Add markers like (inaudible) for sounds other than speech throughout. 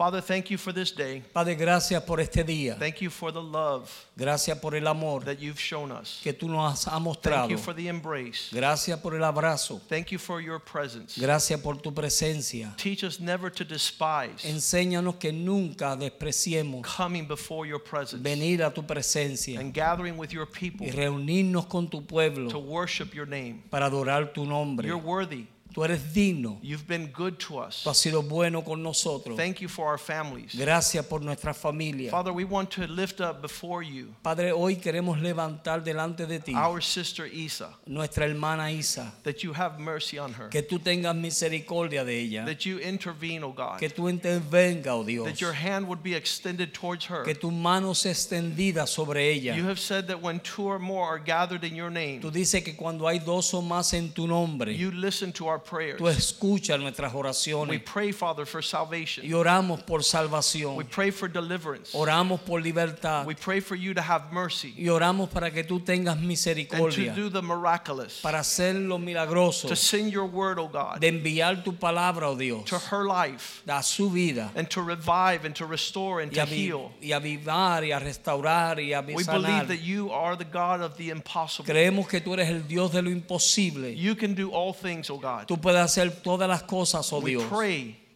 Father, thank you for this day. Padre, gracias por este día. Thank you for the love Gracias por el amor that you've shown us. que tú nos has mostrado. Thank you for the embrace. Gracias por el abrazo. Thank you for your presence. Gracias por tu presencia. Teach us never to despise Enséñanos que nunca despreciemos coming before your presence venir a tu presencia and gathering with your people y reunirnos con tu pueblo. to worship your name. para adorar tu nombre. You're worthy. Tú eres digno. You've been good to us. Tú has sido bueno con nosotros. Thank you for our families. Gracias por nuestra familia. Father, we want to lift up before you Padre, hoy queremos levantar delante de ti our sister Isa, nuestra hermana Isa. that you have mercy on her, Que tú tengas misericordia de ella. that you intervene, O God, Que tú intervenga, oh Dios. that your hand would be extended towards her. Que tu mano sea extendida sobre ella. You have said that when two or more are gathered in your name, Tú dices que cuando hay dos o más en tu nombre, you listen to our prayers. tú escuchas nuestras We oraciones pray, Father, for salvation. y oramos por We salvación. pray for deliverance. Oramos por libertad We pray for you to have mercy y oramos para que tú tengas and to misericordia, do the miraculous, para hacer lo milagroso, to send your word, O God, de enviar tu palabra, oh Dios, to her life a su vida and to revive and to restore and to heal. y avivar y a restaurar y a We sanar. believe that you are the God of the impossible. Creemos que tú eres el Dios de lo imposible. You can do all things, O God. Tú puedes hacer todas las cosas, oh Dios.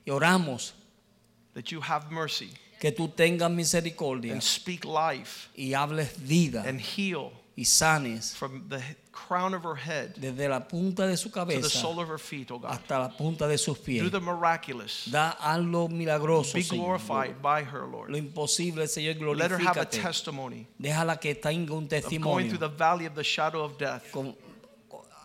Y oramos that you have mercy que tú tengas misericordia and speak life y hables vida and heal y sanes from the crown of her head desde la punta de su to the cabeza sole of her feet, O God. hasta la punta de sus pies. Do the miraculous. Da algo milagroso, Be Señor. glorified by her, Lo Lord. imposible, Señor, Let her have a glorifícate. testimony Déjala que tenga un of going testimonio. through the valley of the shadow of death. con-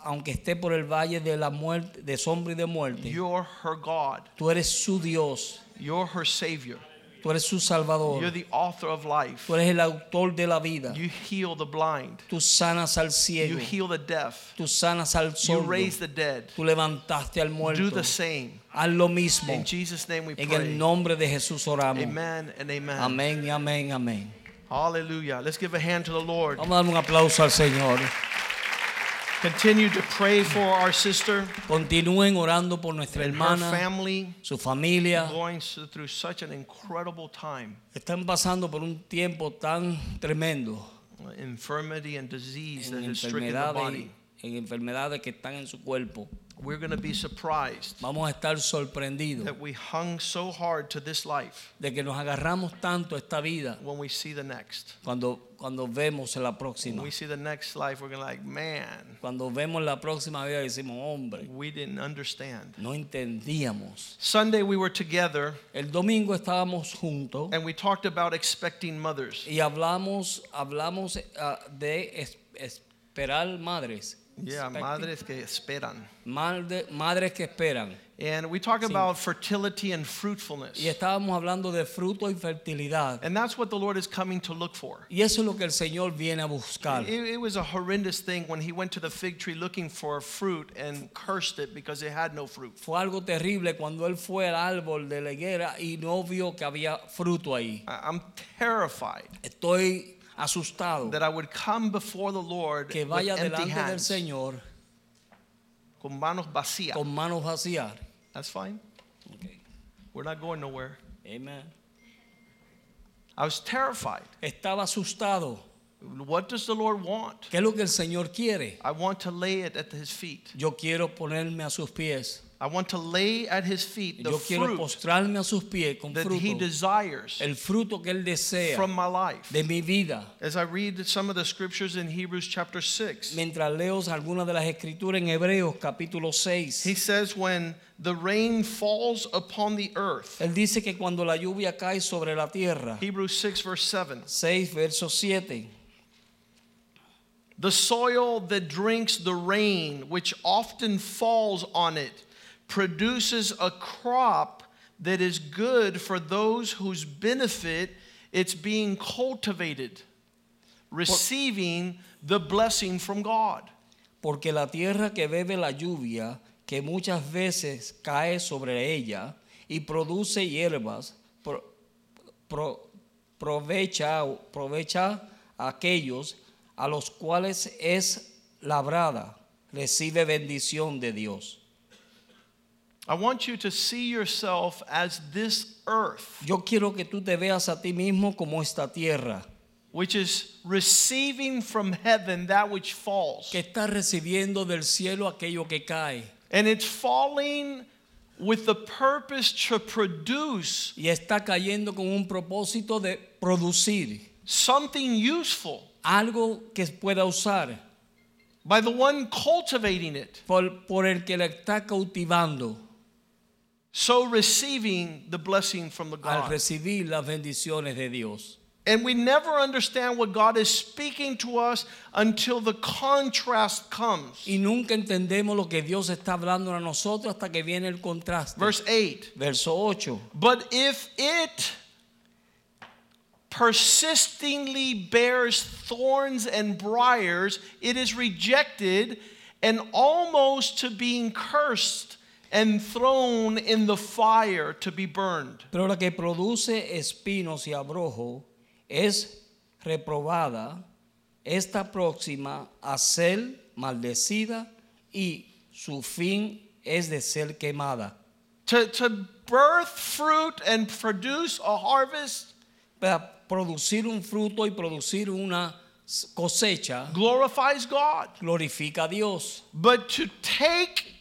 aunque esté por el valle de la muerte, de sombra y de muerte. You're her God. Tú eres su Dios. You're her Savior. Tú eres su Salvador. You're the author of life. Tú eres el autor de la vida. You heal the blind. Tú sanas al You ciego. heal the deaf. Tú sanas al You sordo. raise the dead. Tú levantaste al Do muerto. the same. Haz lo mismo. In Jesus' name we En el pray. nombre de Jesús oramos. Amen and amen. Amén y amén, amén. Hallelujah. Let's give a hand to the Lord. Vamos a dar un aplauso al Señor. Continue to pray for our sister Continúen orando por nuestra and her hermana, family su familia. going through such an incredible time. Están pasando por un tiempo tan tremendo Infirmity and disease en that has stricken the enfermedades, body. en enfermedades que están en su cuerpo. We're going to be surprised Vamos a estar sorprendidos that we hung so hard to this life de que nos agarramos tanto a esta vida when we see the next. cuando, cuando vemos la próxima. we see the next life, we're like, man, Cuando vemos la próxima vida decimos, hombre, we didn't understand. no entendíamos. Sunday we were together El domingo estábamos juntos and we talked about expecting mothers. y hablamos, hablamos ah, de es- esperar madres. Yeah, Expecting- madres que esperan. Madre- madres que esperan. And we talk about fertility and fruitfulness. Y estábamos hablando de fruto y fertilidad. And that's what the Lord is coming to look for. Y eso es lo que el Señor viene a buscar. It, it was a horrendous thing when he went to the fig tree looking for fruit and cursed it because it had no fruit. Fue algo terrible cuando él fue al árbol de la higuera y no vio que había fruto ahí. I'm terrified Estoy asustado that I would come before the Lord que with vaya empty delante del Señor con manos vacías. con manos vacías. That's fine. Okay. We're not going nowhere. Amen. I was terrified. Estaba asustado. What does the Lord want? ¿Qué es lo que el Señor quiere? I want to lay it at his feet. Yo quiero ponerme a sus pies. I want to lay at his feet the Yo quiero fruit postrarme a sus pies con that he desires El fruto que él desea from my life. de mi vida. As I read some of the scriptures in Hebrews chapter 6, Mientras leo algunas de las escrituras en Hebreos capítulo 6. he says, When the rain falls upon the earth, Él dice que cuando la lluvia cae sobre la tierra, Hebrews 6, verse 7, 6 verso 7, the soil that drinks the rain, which often falls on it, produces a crop that is good for those whose benefit it's being cultivated. receiving the blessing from God. Porque la tierra que bebe la lluvia, que muchas veces cae sobre ella y produce hierbas, pro- pro- provecha, provecha a aquellos a los cuales es labrada, recibe bendición de Dios. I want you to see yourself as this earth, Yo quiero que tú te veas a ti mismo como esta tierra, which is receiving from heaven that which falls. que está recibiendo del cielo aquello que cae. And it's falling with the purpose to produce y está cayendo con un propósito de producir something useful algo que pueda usar by the one cultivating it. por, por el que la está cautivando So receiving the blessing from the God. al recibir las bendiciones de Dios. And we never understand what God is speaking to us until the contrast comes. Y nunca entendemos lo que Dios está hablando a nosotros hasta que viene el contraste. Verse 8. Verso 8. But if it persistingly bears thorns and briars, it is rejected and almost to being cursed and thrown in the fire to be burned. Pero la que produce espinos y abrojo es reprobada, esta próxima a ser maldecida y su fin es de ser quemada. To, to birth fruit and produce a harvest Para producir un fruto y producir una cosecha glorifies God. glorifica a Dios. But to take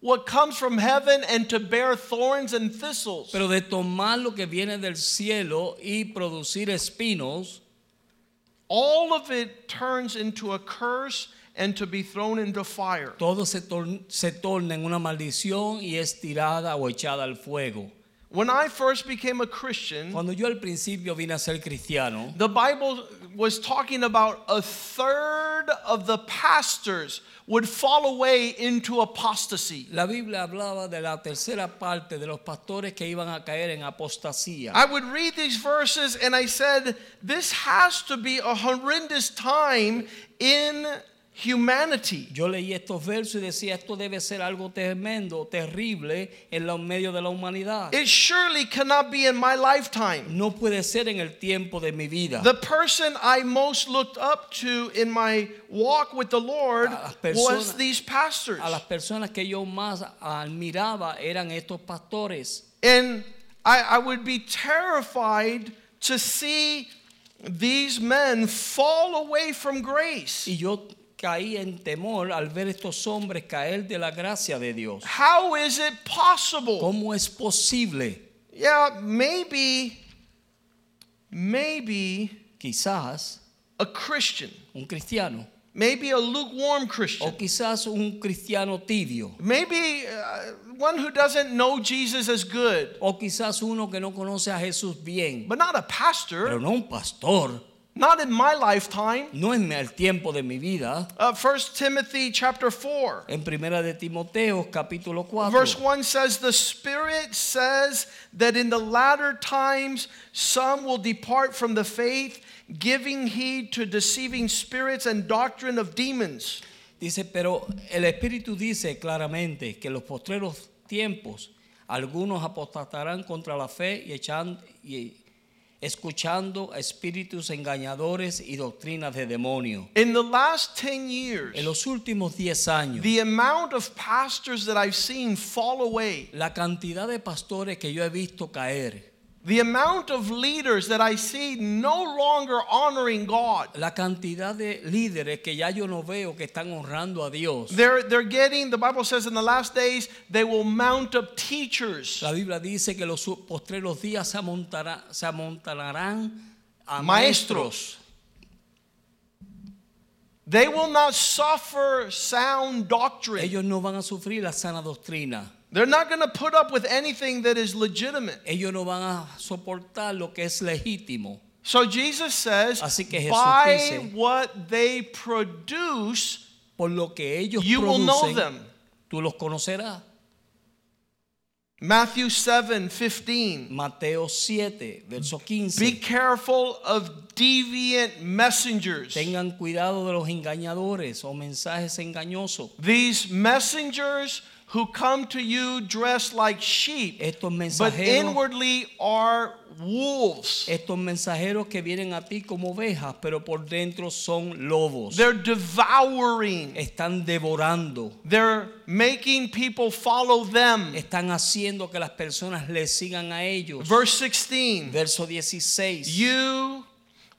what comes from heaven and to bear thorns and thistles Pero de tomar lo que viene del cielo y producir espinos, all of it turns into a curse and to be thrown into fire. todo se, se torna en una maldición y es tirada o echada al fuego. When I first became a Christian, Cuando yo al principio vine a ser cristiano, the Bible was talking about a third of the pastors would fall away into apostasy. la Biblia hablaba de la tercera parte de los pastores que iban a caer en apostasía. I would read these verses and I said, this has to be a horrendous time in humanity. Yo leí estos versos y decía, esto debe ser algo tremendo, terrible en los medios de la humanidad. It surely cannot be in my lifetime. No puede ser en el tiempo de mi vida. The person I most looked up to in my walk with the Lord A was personas- these pastors. A las personas que yo más admiraba eran estos pastores. And I, I would be terrified to see these men fall away from grace. Y yo caí en temor al ver estos hombres caer de la gracia de Dios. How is it possible? ¿Cómo es posible? Yeah, maybe, maybe Quizás a Christian, un cristiano. Maybe a lukewarm Christian, o quizás un cristiano tibio. Maybe uh, one who doesn't know Jesus as good, o quizás uno que no conoce a Jesús bien, but not a pero pastor, no un pastor, not in my lifetime. no en el tiempo de mi vida. Uh, 1 Timothy chapter 4. En primera de Timoteo capítulo 4 Verse 1 says, The Spirit says that in the latter times some will depart from the faith, giving heed to deceiving spirits and doctrine of demons. Dice, pero el Espíritu dice claramente que los postreros tiempos algunos apostatarán contra la fe y, echan- y escuchando a espíritus engañadores y doctrinas de demonio. In the last 10 years, En los últimos 10 años, the amount of pastors that I've seen fall away, la cantidad de pastores que yo he visto caer, the amount of leaders that I see no longer honoring God. la cantidad de líderes que ya yo no veo que están honrando a Dios. They're, they're getting, the Bible says in the last days, they will mount up teachers, La Biblia dice que los postreros días se, amontará- se amontonarán a Maestros. maestros. They will not suffer sound doctrine. Ellos no van a sufrir la sana doctrina. They're not going to put up with anything that is legitimate. Ellos no van a soportar lo que es legítimo. So Jesus says, Así que Jesús by dice- what they produce, Por lo que ellos you will know them. tú los conocerás. Matthew 7 15. Mateo 7, verso 15. Be careful of deviant messengers. Tengan cuidado de los engañadores o mensajes engañosos. These messengers who come to you dressed like sheep, but inwardly are wolves. estos mensajeros que vienen a ti como ovejas, pero por dentro son lobos. They're devouring. Están devorando. They're making people follow them. Están haciendo que las personas le sigan a ellos. Verse 16 Verso 16. You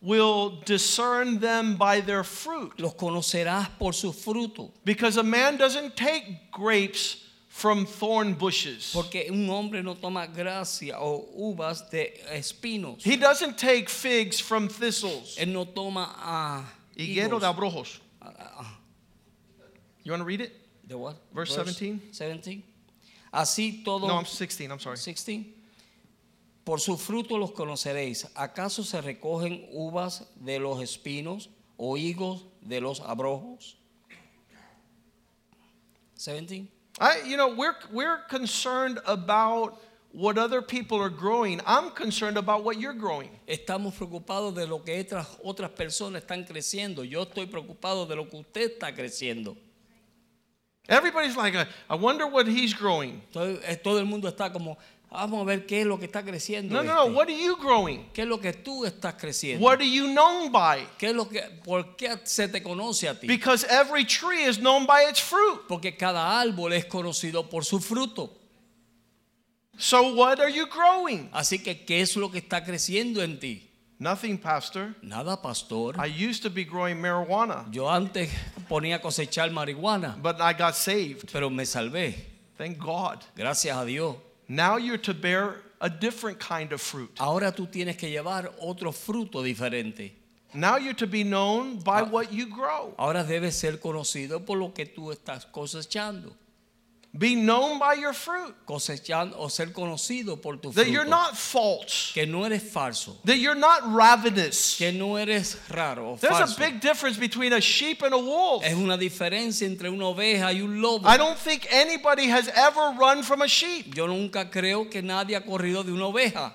will discern them by their fruit. Los conocerás por su fruto. Because a man doesn't take grapes from thorn bushes, Porque un hombre no toma gracia o uvas de espinos. he doesn't take figs from thistles. Él no toma Higuero de abrojos. You want to read it? ¿De what? Verse 17? 17. Así todo. No, I'm 16. I'm sorry. 16. Por su fruto los conoceréis. ¿Acaso se recogen uvas de los espinos o higos de los abrojos? 17. I, you know, we're, we're concerned about what other people are growing. I'm concerned about what you're growing. Estamos preocupados de lo que otras, otras personas están creciendo. Yo estoy preocupado de lo que usted está creciendo. Everybody's like, I wonder what he's growing. Todo, eh, todo el mundo está como, vamos a ver qué es lo que está creciendo. No, no, no. este. What are you growing? ¿Qué es lo que tú estás creciendo? What are you known by? ¿Qué es lo que, ¿Por qué se te conoce a ti? Because every tree is known by its fruit. Porque cada árbol es conocido por su fruto. So what are you growing? Así que, ¿qué es lo que está creciendo en ti? Nothing, Pastor. Nada, pastor. I used to be growing marijuana, Yo antes ponía a cosechar marihuana, but I got saved. pero me salvé. Thank God. Gracias a Dios. Now you're to bear a different kind of fruit. Ahora tú tienes que llevar otro fruto diferente. Now you're to be known by ah. what you grow. Ahora debes ser conocido por lo que tú estás cosechando. Be known by your fruit. Cosechando o ser conocido por tu fruto. That you're not false. Que no eres falso. That you're not ravenous. Que no eres raro o There's a big difference between a sheep and a wolf. Es una diferencia entre una oveja y un lobo. I don't think anybody has ever run from a sheep. Yo nunca creo que nadie ha corrido de una oveja.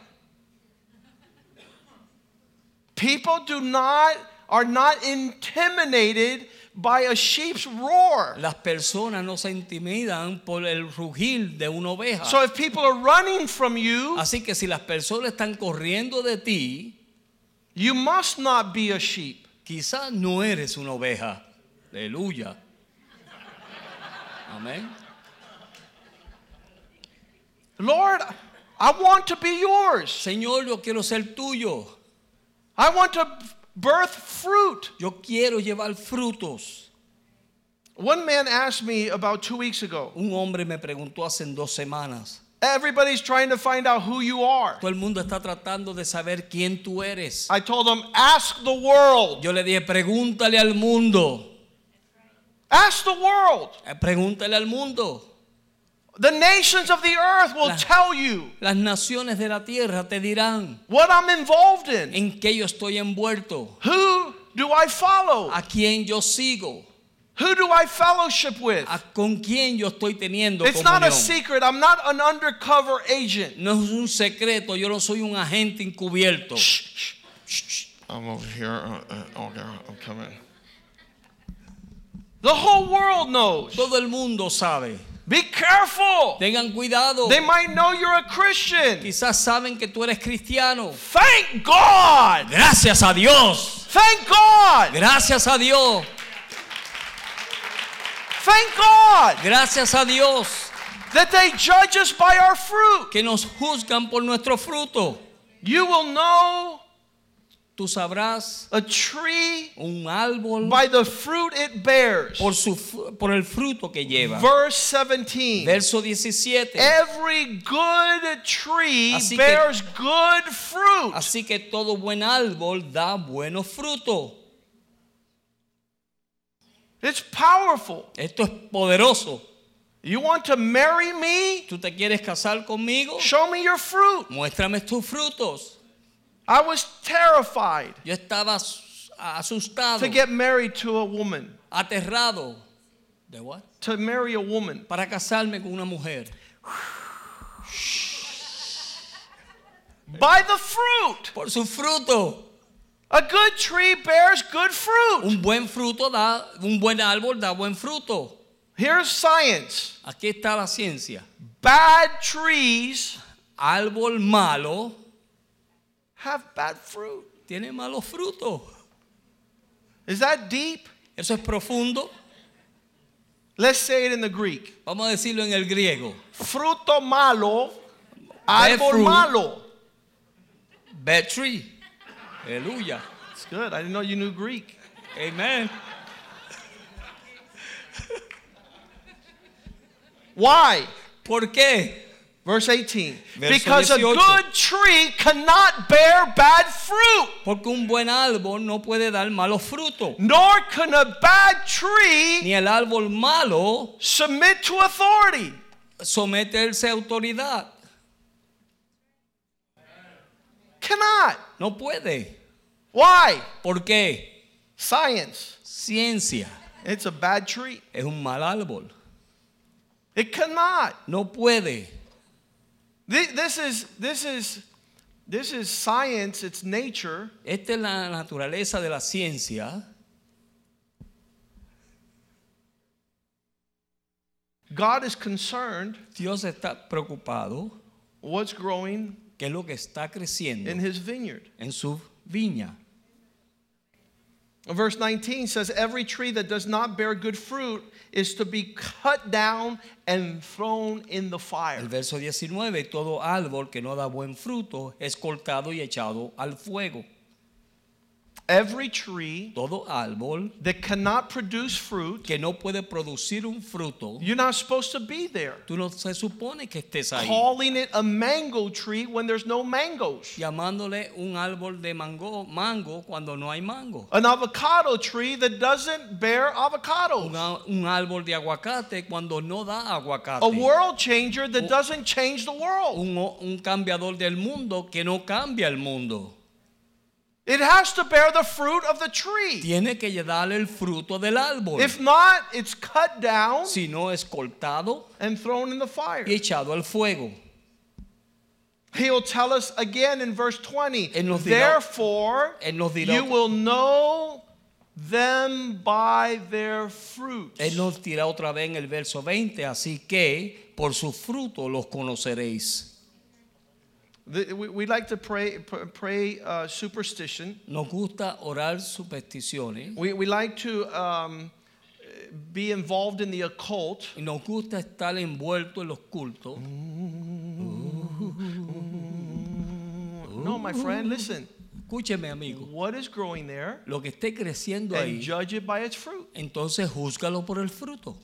People do not are not intimidated by a sheep's roar. Las personas no se intimidan por el rugir de una oveja. So if people are running from you, Así que si las personas están corriendo de ti, you must not be a sheep. quizás no eres una oveja. Aleluya. Amén. Lord, I want to be yours. Señor, yo quiero ser tuyo. I want to birth fruit. Yo quiero llevar frutos. One man asked me about two weeks ago. Un hombre me preguntó hace dos semanas. Everybody's trying to find out who you are. Todo el mundo está tratando de saber quién tú eres. I told him, ask the world. Yo le dije, pregúntale al mundo. Ask the world. Eh, Pregúntale al mundo. The nations of the earth will La- tell you Las naciones de la tierra te dirán what I'm involved in. en qué yo estoy envuelto, Who do I follow? a quién yo sigo, Who do I fellowship with? a con quién yo estoy teniendo It's not a secret. I'm not an undercover agent. No es un secreto, yo no soy un agente encubierto. I'm over here. Uh, uh, okay, I'm coming. The whole world knows. Todo el mundo sabe. Be careful. Tengan cuidado. They might know you're a Christian. Quizás saben que tú eres cristiano. Thank God. Gracias a Dios. Thank God. Gracias a Dios. Thank God Gracias a Dios that they judge us by our fruit. que nos juzgan por nuestro fruto. You will know Tú sabrás a tree un árbol by the fruit it bears. por, su, por el fruto que lleva. Verse 17. Verso 17. Every good tree Así que- bears good fruit. Así que todo buen árbol da buenos frutos. It's powerful. Esto es poderoso. You want to marry me? ¿Tú te quieres casar conmigo? Show me your fruit. Muéstrame tus frutos. I was terrified Yo estaba as- asustado, to get married to a woman, aterrado. ¿De what? to marry a woman. Para casarme con una mujer. By the fruit. Por su fruto. A good tree bears good fruit. Un buen fruto da, un buen árbol da buen fruto. Here's science. Aquí está la ciencia. Bad trees Árbol malo have bad fruit. tiene malos frutos. Is that deep? Eso es profundo. Let's say it in the Greek. Vamos a decirlo en el griego. Fruto malo, árbol malo. Bad tree. Aleluya. It's good. I didn't know you knew Greek. Amen. Why? ¿Por qué? Verse 18. Verso because a 18. good tree cannot bear bad fruit, Porque un buen árbol no puede dar malos frutos. nor can a bad tree Ni el árbol malo submit to authority. someterse a autoridad. Cannot. No puede. Why? ¿Por qué? Science. Ciencia. It's a bad tree. Es un mal árbol. It cannot. No puede. Thi- This is this is this is science, it's nature. Esta es la naturaleza de la ciencia. God is concerned Dios está preocupado what's growing qué es lo que está creciendo in his vineyard. en su viña. Verse 19 says, Every tree that does not bear good fruit is to be cut down and thrown in the fire. El verso 19, todo árbol que no da buen fruto es cortado y echado al fuego. Every tree Todo árbol that cannot produce fruit, que no puede producir un fruto, you're not supposed to be there. tú no se supone que estés ahí. Calling it a mango tree when there's no mangoes. Llamándole un árbol de mango, mango cuando no hay mango. An avocado tree that doesn't bear avocados. Un, á- un árbol de aguacate cuando no da aguacate. A world changer that doesn't change the world. un, un cambiador del mundo que no cambia el mundo. It has to bear the fruit of the tree. Tiene que darle el fruto del árbol. If not, it's cut down si no es cortado and thrown in the fire. y echado al fuego. He'll tell us again in verse 20. Él nos dirá- Therefore, nos dirá- you will know them by their fruits. Él nos dirá otra vez en el verso 20, así que por su fruto los conoceréis. The- we, we like to pray, pray uh, superstition. Nos gusta orar supersticiones We, we like to um, be involved in the occult. y nos gusta estar en los cultos. No, my friend, listen. Escúcheme, amigo, What is growing there? lo que esté creciendo And ahí, judge it by its fruit. entonces júzgalo por el fruto.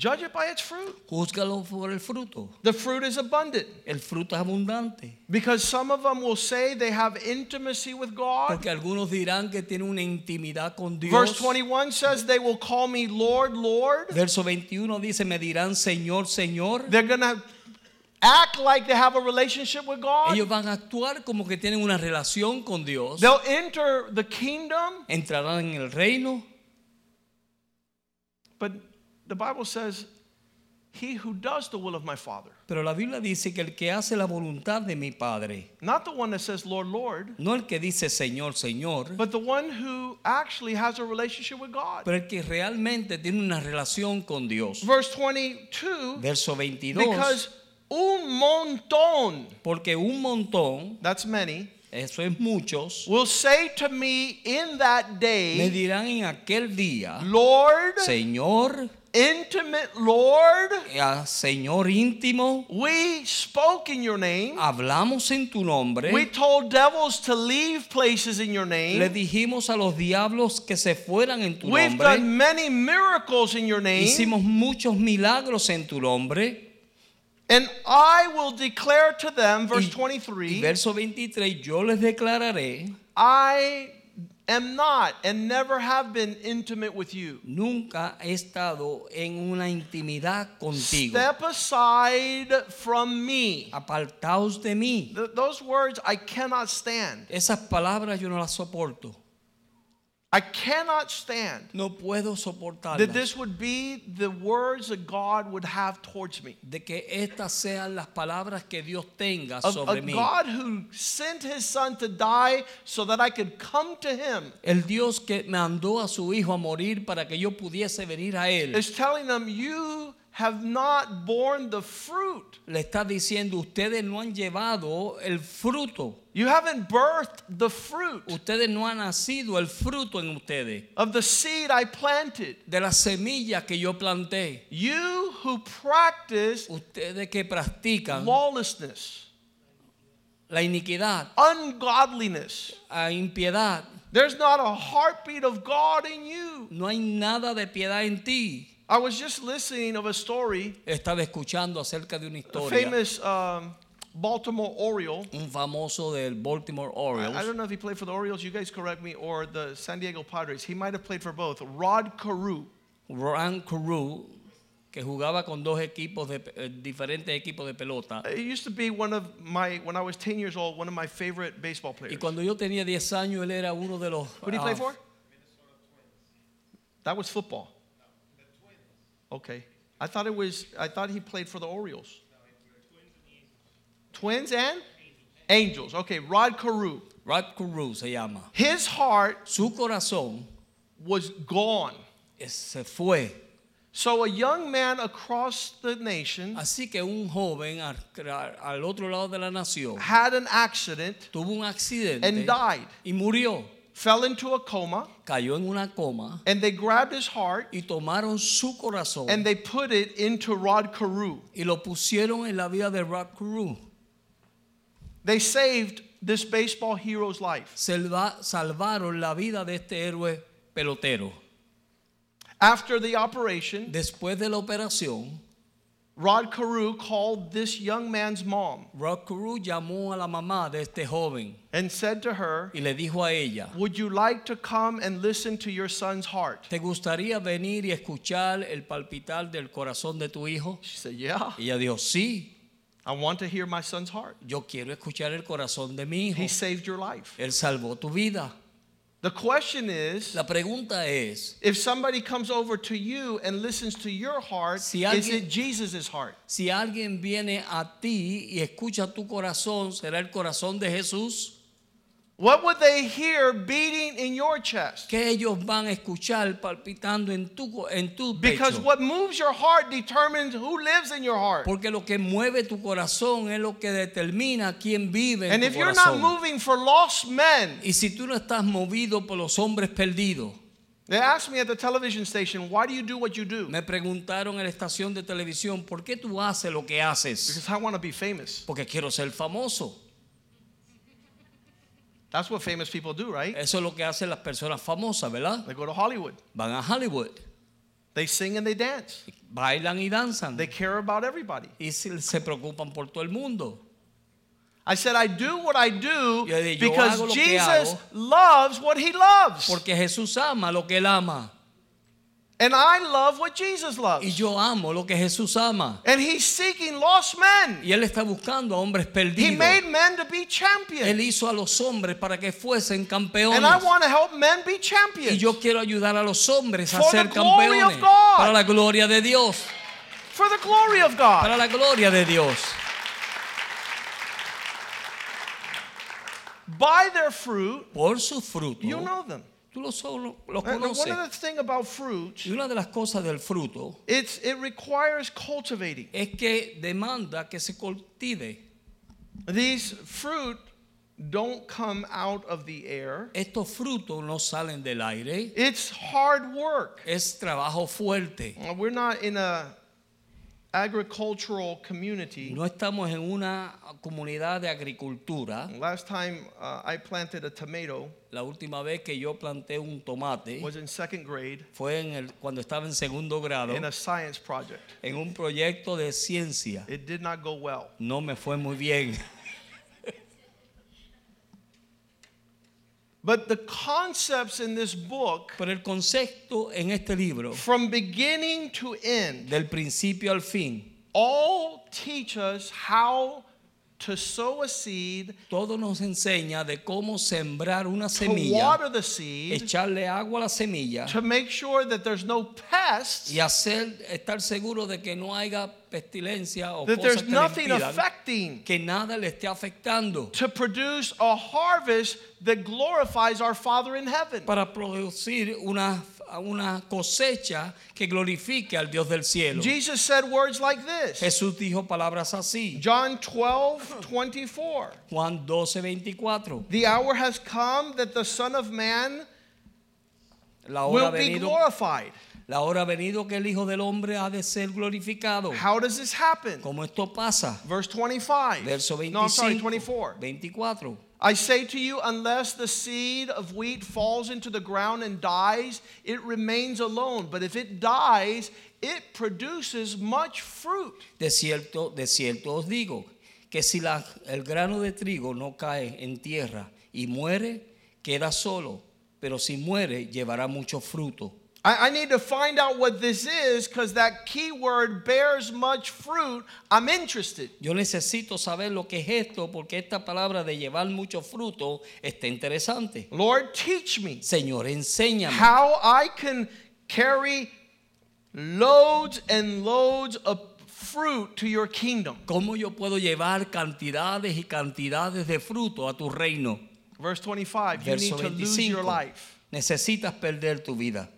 Judge it by its fruit. Júzgalo por el fruto. The fruit is abundant. El fruto es abundante. Because some of them will say they have intimacy with God. Porque algunos dirán que tienen una intimidad con Dios. Verse 21 says, They will call me Lord, Lord. Verso 21 dice, me dirán Señor, Señor. They're going to act like they have a relationship with God. Ellos van a actuar como que tienen una relación con Dios. They'll enter the kingdom. Entrarán en el reino. But the Bible says, He who does the will of my Father. Pero la Biblia dice que el que hace la voluntad de mi Padre, Not the one that says, Lord, Lord, no el que dice Señor, Señor, but the one who actually has a relationship with God. pero el que realmente tiene una relación con Dios. Verse 22 Verso 22. Because un montón, Porque un montón, that's many, eso es muchos, will say to me in that day. me dirán en aquel día, Lord, Señor, intimate Lord, Señor íntimo, we spoke in your name. hablamos en tu nombre. We told devils to leave places in your Le name. dijimos a los diablos que se fueran en tu We've nombre. done many miracles in your name. Hicimos muchos milagros en tu nombre. And I will declare to them, verse Y 23, verso 23, yo les declararé, I am not and never have been intimate with you. nunca he estado en una intimidad contigo. Step aside from me. Apartaos de mí. Th- those words I cannot stand. Esas palabras yo no las soporto. I cannot stand No puedo soportar that this would be the words that God would have towards me. de que estas sean las palabras que Dios tenga A, sobre a mí. God who sent his son to die so that I could come to him El Dios que mandó a su hijo a morir para que yo pudiese venir a él. is telling them, You have not borne the fruit. Le está diciendo, ustedes no han llevado el fruto. You haven't birthed the fruit Ustedes no han nacido el fruto en ustedes. of the seed I planted. De las semillas que yo planté. You who practice Ustedes que practican lawlessness, la iniquidad, ungodliness. la impiedad. There's not a heartbeat of God in you. No hay nada de piedad en ti. I was just listening of a story, Estaba escuchando acerca de una a historia. famous um, Baltimore Oriole. Un famoso del Baltimore I, Orioles. I don't know if he played for the Orioles, you guys correct me, or the San Diego Padres. He might have played for both. Rod Carew. Ron Carew, que jugaba con dos equipos de eh, diferentes equipos de pelota. It used to be one of my, when I was 10 years old, one of my favorite baseball players. Y cuando yo tenía 10 años, él era uno de los. Who did he play ah, for? That was football. Okay. I thought it was, I thought he played for the Orioles. Twins and Angels. Okay, Rod Carew. Rod Carew se llama. His heart Su corazón was gone. eh, se fue. So a young man across the nation Así que un joven al, al otro lado de la nación had an accident tuvo un accidente and died. y murió. Fell into a coma, Cayó en una coma and they grabbed his heart y tomaron su corazón and they put it into Rod Carew. y lo pusieron en la vida de Rod Carew. They saved this baseball hero's life. Salva- salvaron la vida de este héroe pelotero. After the operation, Después de la operación, Rod Carew called this young man's mom Rod Carew llamó a la mamá de este joven and said to her, y le dijo a ella, Would you like to come and listen to your son's heart? ¿te gustaría venir y escuchar el palpitar del corazón de tu hijo? She said, Yeah, ella dijo, sí, I want to hear my son's heart. yo quiero escuchar el corazón de mi hijo. He saved your life. Él salvó tu vida. The question is La pregunta es, if somebody comes over to you and listens to your heart, Si is it Jesus' heart? si alguien viene a ti y escucha tu corazón, ¿será el corazón de Jesús? What would they hear beating in your chest? ¿Qué ellos van a escuchar palpitando en tu, en tu pecho. Because what moves your heart determines who lives in your heart. Porque lo que mueve tu corazón es lo que determina quién vive en tu corazón. And if you're not moving for lost men, Y si tú no estás movido por los hombres perdidos, they asked me at the television station, why do you do what you do? me preguntaron en la estación de televisión, ¿por qué tú haces lo que haces? Because I want to be famous. Porque quiero ser famoso. That's what famous people do, right? Eso es lo que hacen las personas famosas, ¿verdad? They go to Hollywood. Van a Hollywood, They sing and they dance. bailan y danzan. They care about everybody. y se, se preocupan por todo el mundo. I said, I do what I do because hago lo que Jesus loves what he loves. Porque Jesús ama lo que él ama. And I love what Jesus Y loves. yo amo lo que Jesús ama. And he's seeking lost men. Y él está buscando a hombres He perdidos. made men to be Él champions. hizo a los hombres para que fuesen And campeones. I want to help men be Y champions. yo quiero ayudar a los hombres a For ser the glory of campeones. God. Para la gloria de Dios. For the glory of God. Para la gloria de Dios. By their fruit, Por su fruto. you know them. Tú los, solo- conoces. one of the thing about fruit, Y una de las cosas del fruto it's it requires cultivating. es que demanda que se cultive. These fruit don't come out of the air. Estos frutos no salen del aire. It's hard work. Es trabajo fuerte. Uh, We're not in a agricultural community. No estamos en una comunidad de agricultura. Last time uh, I planted a tomato La última vez que yo planté un tomate was in second grade fue en el, cuando estaba en segundo grado in a science project. en un proyecto de ciencia. It did not go well. No me fue muy bien. (laughs) But the concepts in this book, Pero el concepto en este libro, from beginning to end, del principio al fin, all teach us how to sow a seed, todo nos enseña de cómo sembrar una to semilla, water the seed, echarle agua a la semilla to make sure that there's no pests, y hacer estar seguro de que no haya pestilencia o that cosas there's que le nothing impidan affecting, que nada le esté afectando to produce a harvest that glorifies our Father in heaven. para producir una, una cosecha que glorifique al Dios del cielo. Jesus said words like this. Jesús dijo palabras así. John 12, 24. Juan 12, 24. The hour has come that the Son of Man La hora, will ha be venido, glorified. la hora ha venido que el Hijo del Hombre ha de ser glorificado. How does this happen? ¿Cómo esto pasa? Verse 25. Verso 25. No, I'm sorry, 24. 24. I say to you, unless the seed of wheat falls into the ground and dies, it remains alone. But if it dies, it produces much fruit. De cierto, de cierto os digo que si la- el grano de trigo no cae en tierra y muere, queda solo, pero si muere, llevará mucho fruto. I, need to find out what this is because that key word bears much fruit. I'm interested. Yo necesito saber lo que es esto porque esta palabra de llevar mucho fruto está interesante. Lord, teach me Señor, enséñame how I can carry loads and loads of fruit to your kingdom. cómo yo puedo llevar cantidades y cantidades de fruto a tu reino. Verse 25, you need Verso to lose your 25. life. Necesitas perder tu vida.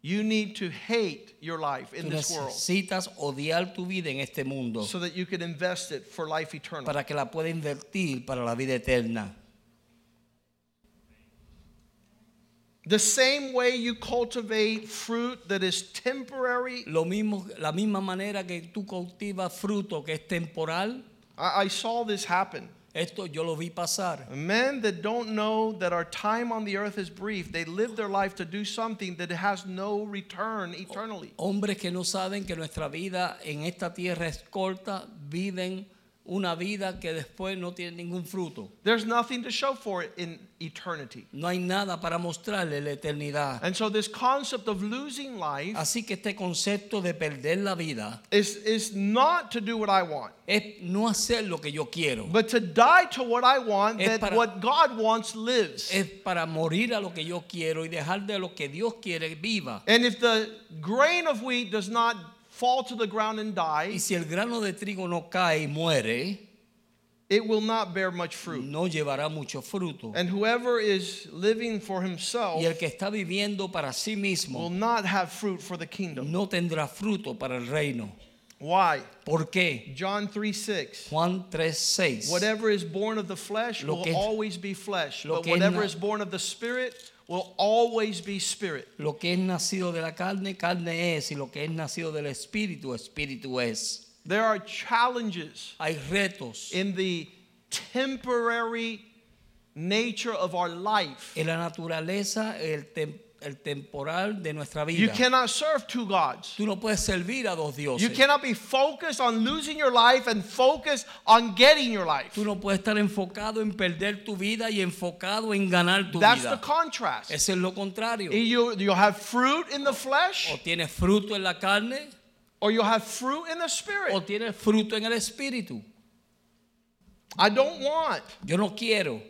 You need to hate your life in Tú this world necesitas odiar tu vida en este mundo so that you can invest it for life eternal. para que la pueda invertir para la vida eterna. The same way you cultivate fruit that is temporary. Lo mismo, la misma manera que tú cultivas fruto que es temporal, I, I saw this happen. Esto yo lo vi pasar. Men that don't know that our time on the earth is brief, they live their life to do something that has no return eternally. Hombres que no saben que nuestra vida en esta tierra es corta, viven una vida que después no tiene ningún fruto. There's nothing to show for it in eternity. No hay nada para mostrarle la eternidad. And so, this concept of losing life Así que este concepto de perder la vida is, is not to do what I want, es no hacer lo que yo quiero, but to die to what I want, Es that para- what God wants lives. es para morir a lo que yo quiero y dejar de lo que Dios quiere viva. And if the grain of wheat does not fall to the ground and die, Y si el grano de trigo no cae y muere, it will not bear much fruit. no llevará mucho fruto. And whoever is living for himself Y el que está viviendo para sí will not have fruit for the kingdom. no tendrá fruto para el reino. Why? ¿Por qué? John 3 6. Juan 3:6. Whatever is born of the flesh Lo will es- always be flesh, but whatever is born of the spirit will always be spirit. Lo que es nacido de la carne, carne es, y lo que es nacido del espíritu, espíritu es. There are challenges Hay retos in the temporary nature of our life. en la naturaleza, el, el temporal de nuestra You cannot serve two gods. Tú no puedes servir a dos dioses. You cannot be focused on losing your life and focused on getting your life. Tú no puedes estar enfocado en perder tu vida y enfocado en ganar tu That's the contrast. Eso es lo contrario. You, you'll have fruit in the flesh. O tienes fruto en la carne or you'll have fruit in the spirit. o tienes fruto en el espíritu. I don't want Yo no quiero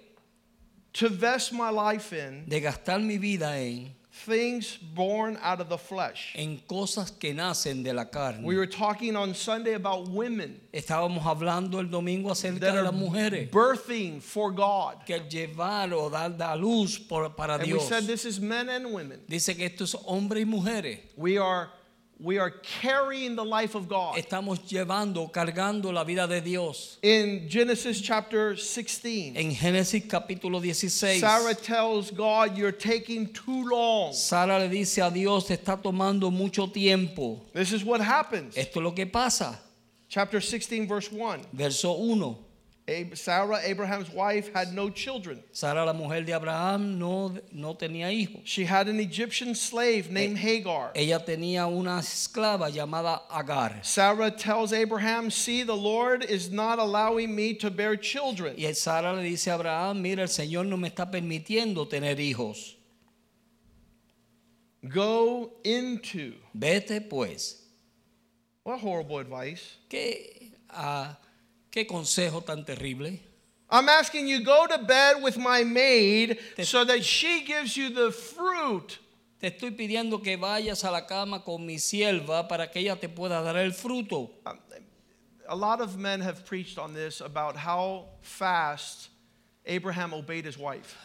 to vest my life in de gastar mi vida en, things born out of the flesh. en cosas que nacen de la carne. We were talking on Sunday about women Estábamos hablando el domingo acerca de las mujeres birthing for God. que llevar o dar a luz por- para And we said this is men and women. Dice que esto es hombres y mujeres. We are we are carrying the life of God. Estamos llevando, cargando la vida de Dios. In Genesis chapter 16, En Génesis capítulo 16, Sarah tells God, You're taking too long. Sara le dice a Dios, te está tomando mucho tiempo. This is what happens. Esto es lo que pasa. Chapter 16, verse 1. Verso 1. Sarah, Abraham's wife, had no children. Sara, la mujer de Abraham, no, no tenía hijos. She had an Egyptian slave named Hagar. Ella tenía una esclava llamada Agar. Sarah tells Abraham, See, the Lord is not allowing me to bear children. Y Sara le dice a Abraham, mira, el Señor no me está permitiendo tener hijos. Go into. Vete pues. What horrible advice. Qué, ah, Qué consejo tan terrible. I'm asking you go to bed with my maid so that she gives you the fruit. Te estoy pidiendo que vayas a la cama con mi sierva para que ella te pueda dar el fruto. A lot of men have preached on this about how fast Abraham obeyed his wife.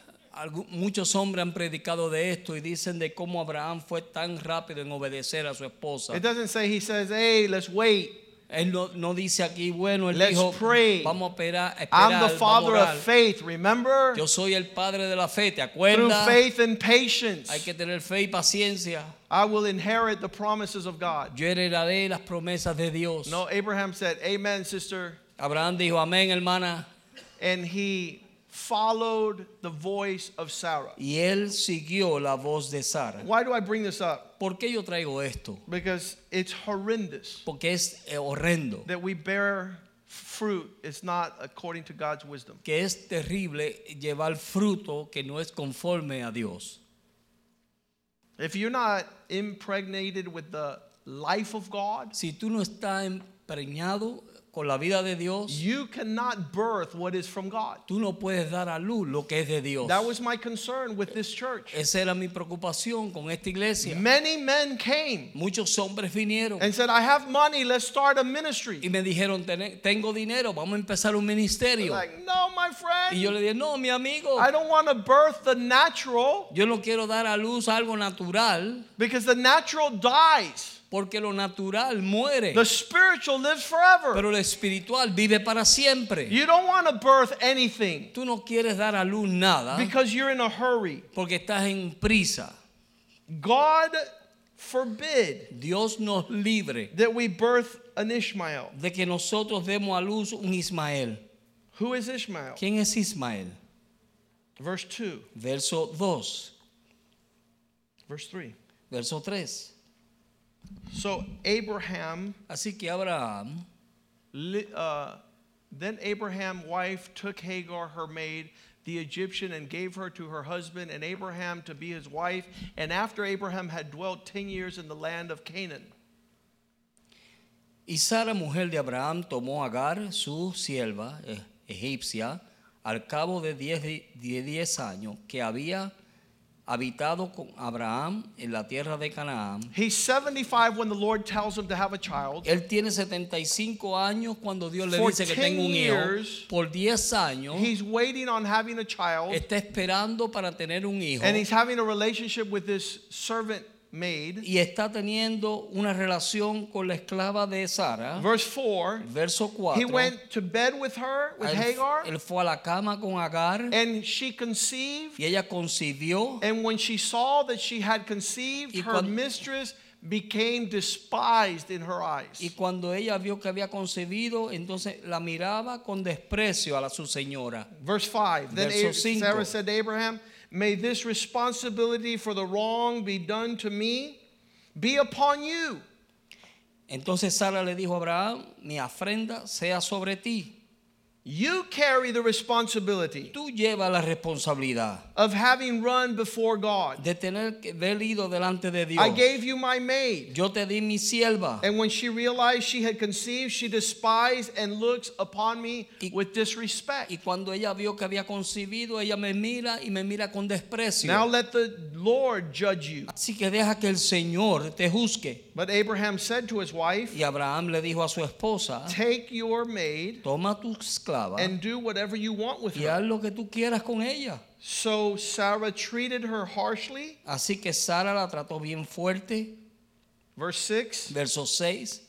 Muchos hombres han predicado de esto y dicen de cómo Abraham fue tan rápido en obedecer a su esposa. It doesn't say he says, "Hey, let's wait. Él no, no dice aquí, bueno, él Let's dijo, pray. vamos a esperar, I'm esperar, the vamos a father of faith." Remember? Yo soy el padre de la fe, ¿te Through faith and patience, Hay que tener fe y paciencia. I will inherit the promises of God. Yo heredaré las promesas de Dios. No, Abraham said, "Amen, sister," Abraham dijo, amén, hermana. and he followed the voice of Sarah. Y él siguió la voz de Sara. Why do I bring this up? ¿Por qué yo traigo esto? Because it's horrendous Porque es eh, horrendo. that we bear fruit. It's not according to God's wisdom. Que es terrible llevar fruto que no es conforme a Dios. If you're not impregnated with the life of God, Si tú no estás empreñado con la vida de Dios, you cannot birth what is from God. tú no puedes dar a luz lo que es de Dios. That was my concern with this church. Esa era mi preocupación con esta iglesia. Many men came Muchos hombres vinieron and said, I have money, let's start a ministry. Y me dijeron, tengo dinero, vamos a empezar un ministerio. Like, no, my friend. Y yo le dije, no, mi amigo, I don't want to birth the natural yo no quiero dar a luz algo natural because the natural dies. Porque lo natural muere, The spiritual lives forever. pero lo espiritual vive para siempre. You don't want to birth anything Tú no quieres dar a luz nada because you're in a hurry. porque estás en prisa. God forbid Dios nos libre that we birth an Ishmael. de que nosotros demos a luz un Ismael. Who is Ishmael? ¿Quién es Ismael? Verse 2, Verso 2, verse 3. verso 3. So Abraham, Así que Abraham uh, then Abraham's wife took Hagar, her maid, the Egyptian, and gave her to her husband and Abraham to be his wife. And after Abraham had dwelt 10 years in the land of Canaan. Y Sara, mujer de Abraham, tomó a Agar, su sierva eh, egipcia, al cabo de diez, de diez años, que había habitado con Abraham en la tierra de Canaán. He's 75 when the Lord tells him to have a child. Él tiene 75 años cuando Dios le For dice que 10 tenga un hijo. Por 10 años He's waiting on having a child. está esperando para tener un hijo. And he's having a relationship with this servant maid. y está teniendo una relación con la esclava de Sara. Verse 4 Verso 4. He went to bed with her, with él, Hagar, él fue a la cama con Agar and she conceived. y ella concibió. And when she saw that she had conceived, her mistress became despised in her eyes. Y cuando ella vio que había concebido, entonces la miraba con desprecio a la su señora. Verse 5 Then Verso. Sarah said to Abraham, May this responsibility for the wrong be done to me be upon you. Entonces Sara le dijo a Abraham, mi afrenta sea sobre ti. You carry the responsibility Tú llevas la responsabilidad of having run before God. de tener que haber ido delante de Dios. I gave you my maid. Yo te di mi sierva. And when she realized she had conceived, she despised and looks upon me Y- with disrespect. Y cuando ella vio que había concebido, ella me mira y me mira con desprecio. Now let the Lord judge you. Así que deja que el Señor te juzgue. But Abraham said to his wife, Y Abraham le dijo a su esposa, Take your maid toma tu esclava and do whatever you want with y haz her. lo que tú quieras con ella. So Sarah treated her harshly. Así que Sara la trató bien fuerte. Verse 6 Verso 6.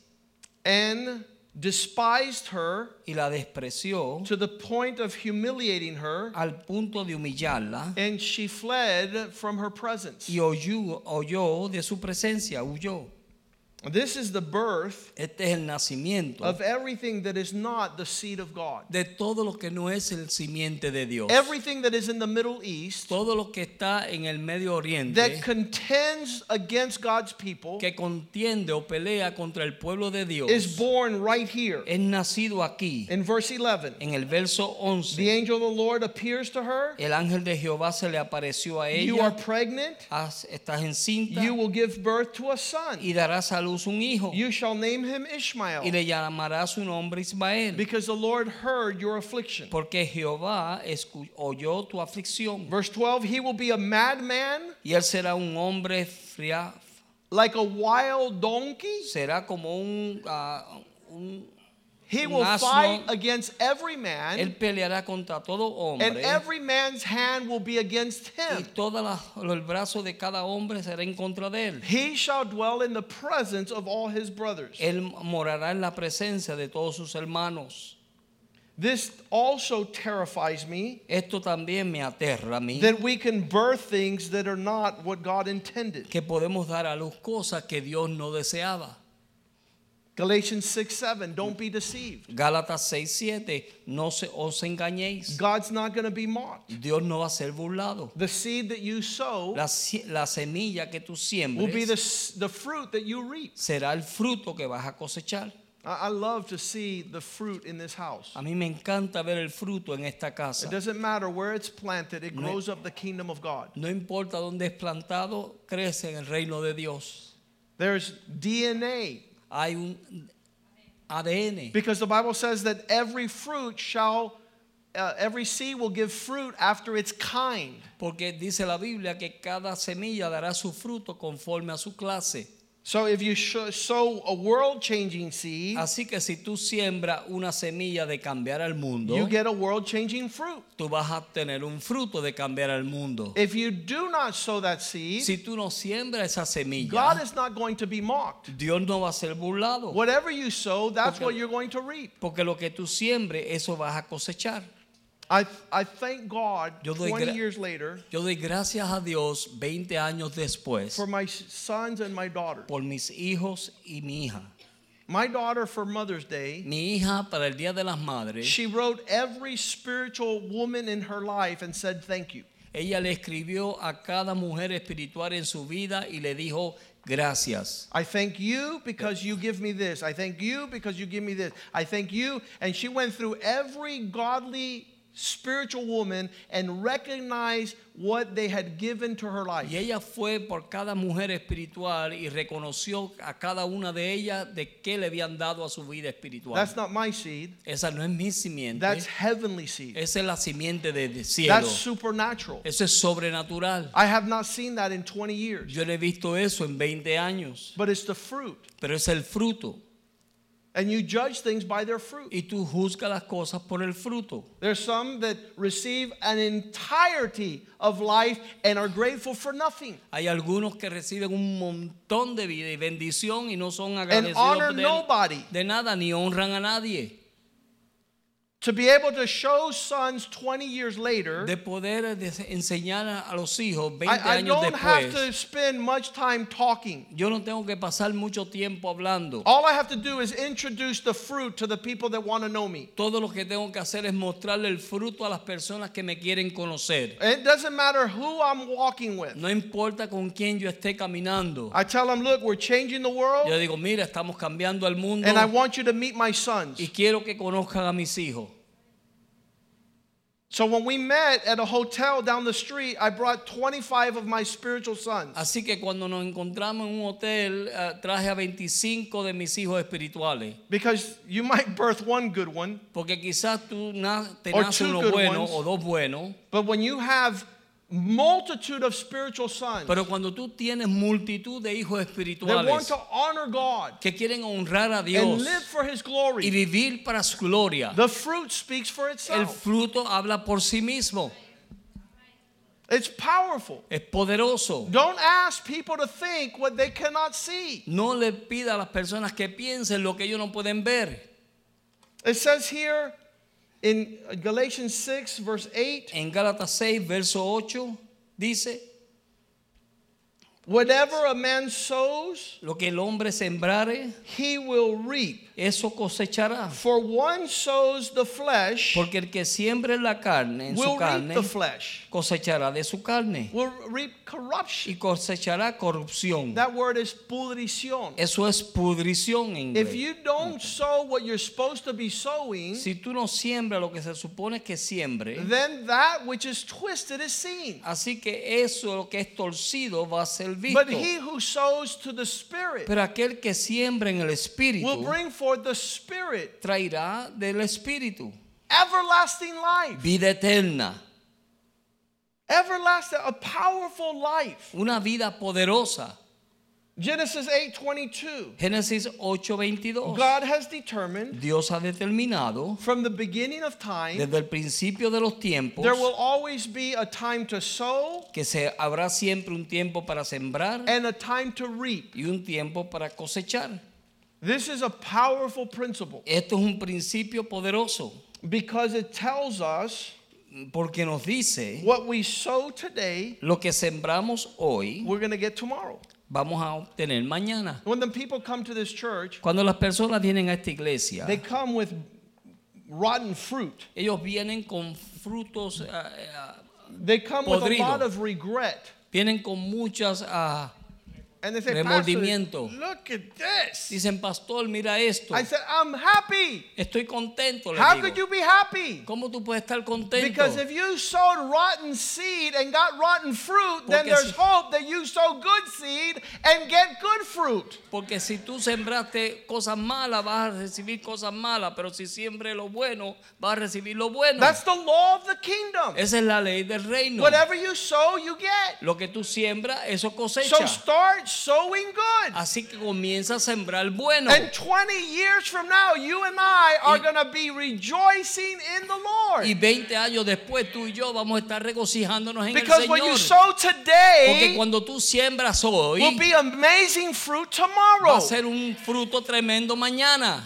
and despised her Y la despreció to the point of humiliating her, al punto de humillarla. and she fled from her presence. Y oyó, oyó de su presencia, huyó. This is the birth Este es el nacimiento of everything that is not the seed of God. de todo lo que no es el simiente de Dios. Everything that is in the Middle East Todo lo que está en el Medio Oriente that contends against God's people que contiende o pelea contra el pueblo de Dios is born right here. es nacido aquí. In verse 11, En el verso the angel of the Lord appears to her. el ángel de Jehová se le apareció a ella. You are pregnant. Estás encinta You will give birth to a son. y darás a luz un hijo You shall name him Ishmael. y le llamará su nombre Ismael, because the Lord heard your affliction. porque Jehová oyó tu aflicción. Verse 12 He will be a madman Y él será un hombre fría, like a wild donkey. será como un, ah, un- He will asno. fight against every él man, peleará contra todo and every man's hand will be against y him. todo el brazo de cada hombre será en contra de él. He shall dwell in the presence of all his brothers. Él morará en la presencia de todos sus hermanos. This also terrifies me Esto también me aterra a mí. that we can birth things that are not what God intended. que podemos dar a luz cosas que Dios no deseaba. Galatians 6 7, don't be deceived. Gálatas 6, 7, no se, os engañéis. God's not going to be mocked. Dios no va a ser burlado. The seed that you sow La, la semilla que tú siembres will be the, the fruit that you reap. será el fruto que vas a cosechar. I, I love to see the fruit in this house. A mí me encanta ver el fruto en esta casa. It doesn't matter where it's planted, it grows up the kingdom of God. No importa dónde es plantado, crece en el reino de Dios. There's DNA Hay un ADN. because the Bible says that every fruit shall, uh, every seed will give fruit after its kind. Porque dice la Biblia que cada semilla dará su fruto conforme a su clase. So if you sow a world changing seed, Así que si tú siembras una semilla de cambiar al mundo, you get a world changing fruit. tú vas a tener un fruto de cambiar al mundo. If you do not sow that seed, Si tú no siembras esa semilla, God is not going to be mocked. Dios no va a ser burlado. Whatever you sow, that's Porque- what you're going to reap. Porque lo que tú siembres, eso vas a cosechar. I, I thank God Yo doy 20 years later Yo doy gracias a Dios 20 años después for my sons and my daughter. por mis hijos y mi hija. My daughter for Mother's Day, Mi hija para el Día de las Madres, she wrote every spiritual woman in her life and said thank you. ella le escribió a cada mujer espiritual en su vida y le dijo gracias. I thank you because you give me this. I thank you because you give me this. I thank you. And she went through every godly spiritual woman and recognized what they had given to her life. Y ella fue por cada mujer espiritual y reconoció a cada una de ellas de qué le habían dado a su vida espiritual. That's not my seed. Esa no es mi simiente, That's heavenly seed. esa es la simiente del cielo. That's supernatural. Eso es sobrenatural. I have not seen that in 20 years. Yo no he visto eso en 20 años, But it's the fruit. pero es el fruto. And you judge things by their fruit. Y tú juzgas las cosas por el fruto. There's some that receive an entirety of life and are grateful for nothing. Hay algunos que reciben un montón de vida y bendición y no son And agradecidos honor de, nobody. de nada ni honran a nadie. To be able to show sons 20 years later, De poder enseñar a- los hijos 20 I, I años don't have después. to spend much time talking. Yo no tengo que pasar mucho tiempo hablando. All I have to do is introduce the fruit to the people that want to know me. Todo lo que tengo que hacer es mostrarle el fruto a las personas que me quieren conocer. It doesn't matter who I'm walking with. No importa con quién yo esté caminando. I tell them, look, we're changing the Yo world, digo, mira, estamos cambiando el mundo and I want you to meet my sons. y quiero que conozcan a mis hijos. So when we met at a hotel down the street, I brought 25 of my spiritual sons. Así que cuando nos encontramos en un hotel, eh, traje a 25 de mis hijos espirituales. Because you might birth one good one, Porque quizás tú na- te nace uno bueno ones. o dos buenos. but when you have multitude of spiritual sons Pero cuando tú tienes multitud de hijos that want espirituales to honor God que quieren honrar a and Dios live for His y glory, vivir para su gloria, the fruit speaks for el itself. fruto habla por sí mismo. It's powerful. Es poderoso. Don't ask people to think what they cannot see. No le pida a las personas que piensen lo que ellos no pueden ver. It says here in Galatians 6, verse 8 En Gálatas 6, verso 8, dice, whatever a man sows, lo que el hombre sembrare, he will reap. Eso cosechará. For one sows the flesh, Porque el que siembre la carne, en su will reap carne, the flesh, cosechará de su carne will reap y corruption. cosechará corrupción. That word is pudrición. Eso es pudrición en If inglés. you don't sow what you're supposed to be sowing, Si tú no siembras lo que se supone que siembre, then that which is twisted is seen. así que eso lo que es torcido va a ser visto. But he who sows to the Spirit Spirit. Pero aquel que siembra en el Will Espíritu bring forth the Spirit, traerá del Espíritu everlasting life. vida eterna, Everlasting, a powerful life. una vida poderosa. Genesis 8:22. Génesis 8:22. God has determined Dios ha determinado from the beginning of time desde el principio de los tiempos there will always be a time to sow que se habrá siempre un tiempo para sembrar and a time to reap. y un tiempo para cosechar. This is a powerful principle Esto es un principio poderoso because it tells us porque nos dice what we sow today, lo que sembramos hoy we're going to get tomorrow. vamos a obtener mañana. When the people come to this church, Cuando las personas vienen a esta iglesia, they come with rotten fruit. ellos vienen con frutos, ah, ah, They come with a lot of regret. vienen con muchas... ah, And they say, Remordimiento. Pastor, look at this. dicen, pastor, mira esto. I said, I'm happy. Estoy contento. How digo. could you be happy? ¿Cómo tú puedes estar contento? Because if you sowed rotten seed and got rotten fruit, then Porque there's si- hope that you sow good seed and get good fruit. Porque si tú sembraste cosas malas, vas a recibir cosas malas, pero si siembres lo bueno, vas a recibir lo bueno. That's the law of the kingdom. Esa es la ley del reino. Whatever you sow, you get. Lo que tú siembras, eso So cosecha. start sowing good. Así que comienza a sembrar bueno. And 20 years from now, you and I are going to be rejoicing in the Lord. Y 20 años después tú y yo vamos a estar regocijándonos en Because el what you Señor. sow Porque today cuando tú siembras hoy, will be amazing fruit va tomorrow. a ser un fruto tremendo mañana.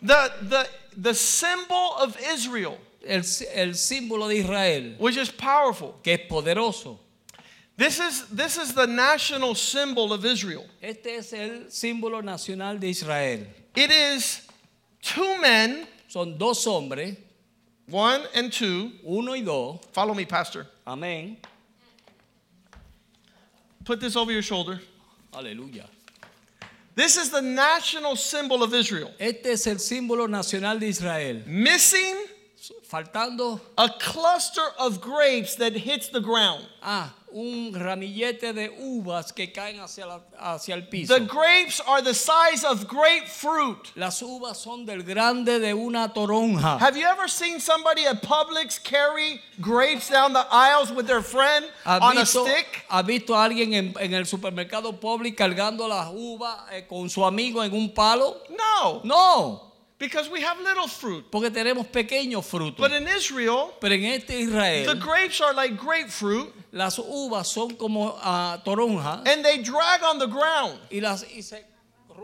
The, the, the symbol of Israel, El, el símbolo de Israel, which is powerful. que es poderoso. This is, this is the national symbol of Israel. Este es el símbolo nacional de Israel. It is two men, Son dos hombres, one and two. uno y dos. Follow me, Pastor. Amén. Put this over your shoulder. Aleluya. This is the national symbol of Israel. Este es el símbolo nacional de Israel. Missing Faltando a cluster of grapes that hits the ground. ah, un ramillete de uvas que caen hacia, la- hacia el piso. The grapes are the size of grapefruit. Las uvas son del grande de una toronja. Have you ever seen somebody at Publix carry grapes down the aisles with their friend ¿Has on a visto, stick? has visto a alguien en, en el supermercado public cargando las uvas eh, con su amigo en un palo? No, No, because we have little fruit. porque tenemos pequeños frutos. But in Israel, Pero en este Israel, the grapes are like grapefruit las uvas son como ah, toronjas and they drag on the ground y, las, y se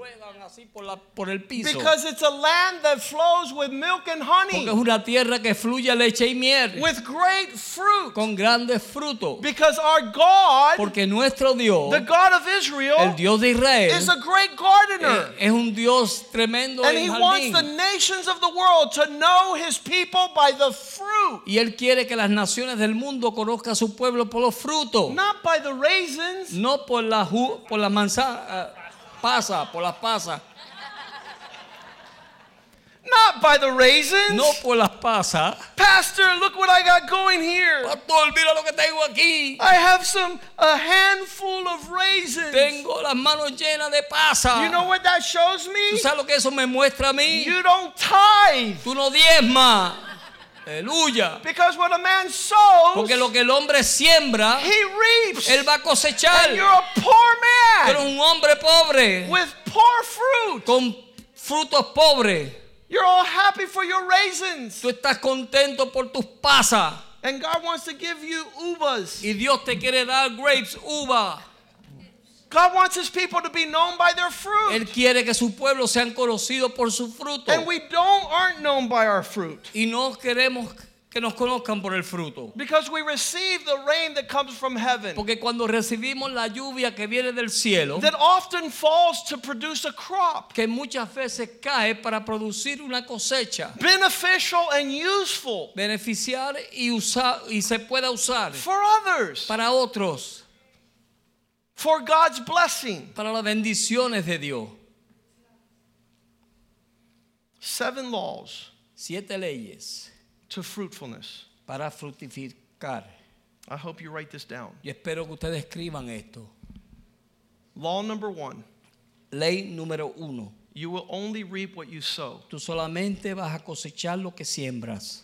ruedan así por, la, por el piso. because it's a land that flows with milk and Porque honey, es una tierra que fluye leche y miel with great fruit. con grandes frutos. Because our God, Porque nuestro Dios, the God of el Israel, Dios de Israel, is a great gardener. eh, es un Dios tremendo And en he wants jardín. the nations of the world to know his people by the fruit, Y Él quiere que las naciones del mundo conozcan a su pueblo por los frutos. not by the raisins. No por la, ju- por la manzana, pasa, por las pasas. Not by the raisins. No por las pasas. Pastor, look what I got going here. Pastor, mira lo que tengo aquí. I have some a handful of raisins. Tengo las manos llenas de pasas. You know what that shows ¿Tú me? sabes lo que eso me muestra a mí? You don't tithe. Tú no diezmas. Aleluya. Because what a man sows, Porque lo que el hombre siembra, he reaps. él va a cosechar. And you're a poor Pero man un hombre pobre, with poor fruit. con frutos pobres, You're all happy for your raisins. tú estás contento por tus pasas. And God wants to give you uvas. Y Dios te quiere dar grapes, uva. God wants his people to be known by their Él fruit. quiere que su pueblo sean conocidos por su fruto. And we don't aren't known by our fruit. Y no queremos que nos conozcan por el fruto. Because we receive the rain that comes from heaven. Porque cuando recibimos la lluvia que viene del cielo, That often falls to produce a crop. que muchas veces cae para producir una cosecha, Beneficial and useful beneficiar y usar y se pueda usar for others. para otros, For God's blessing. para las bendiciones de Dios. Seven laws Siete leyes to fruitfulness. para fructificar. I hope you write this down. Y espero que ustedes escriban esto. Law number one ley número uno. You will only reap what you sow. Tú solamente vas a cosechar lo que siembras.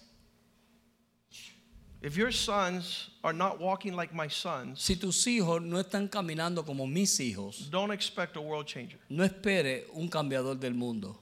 If your sons are not walking like my sons, Si tus hijos no están caminando como mis hijos, don't expect a world changer. no espere un cambiador del mundo.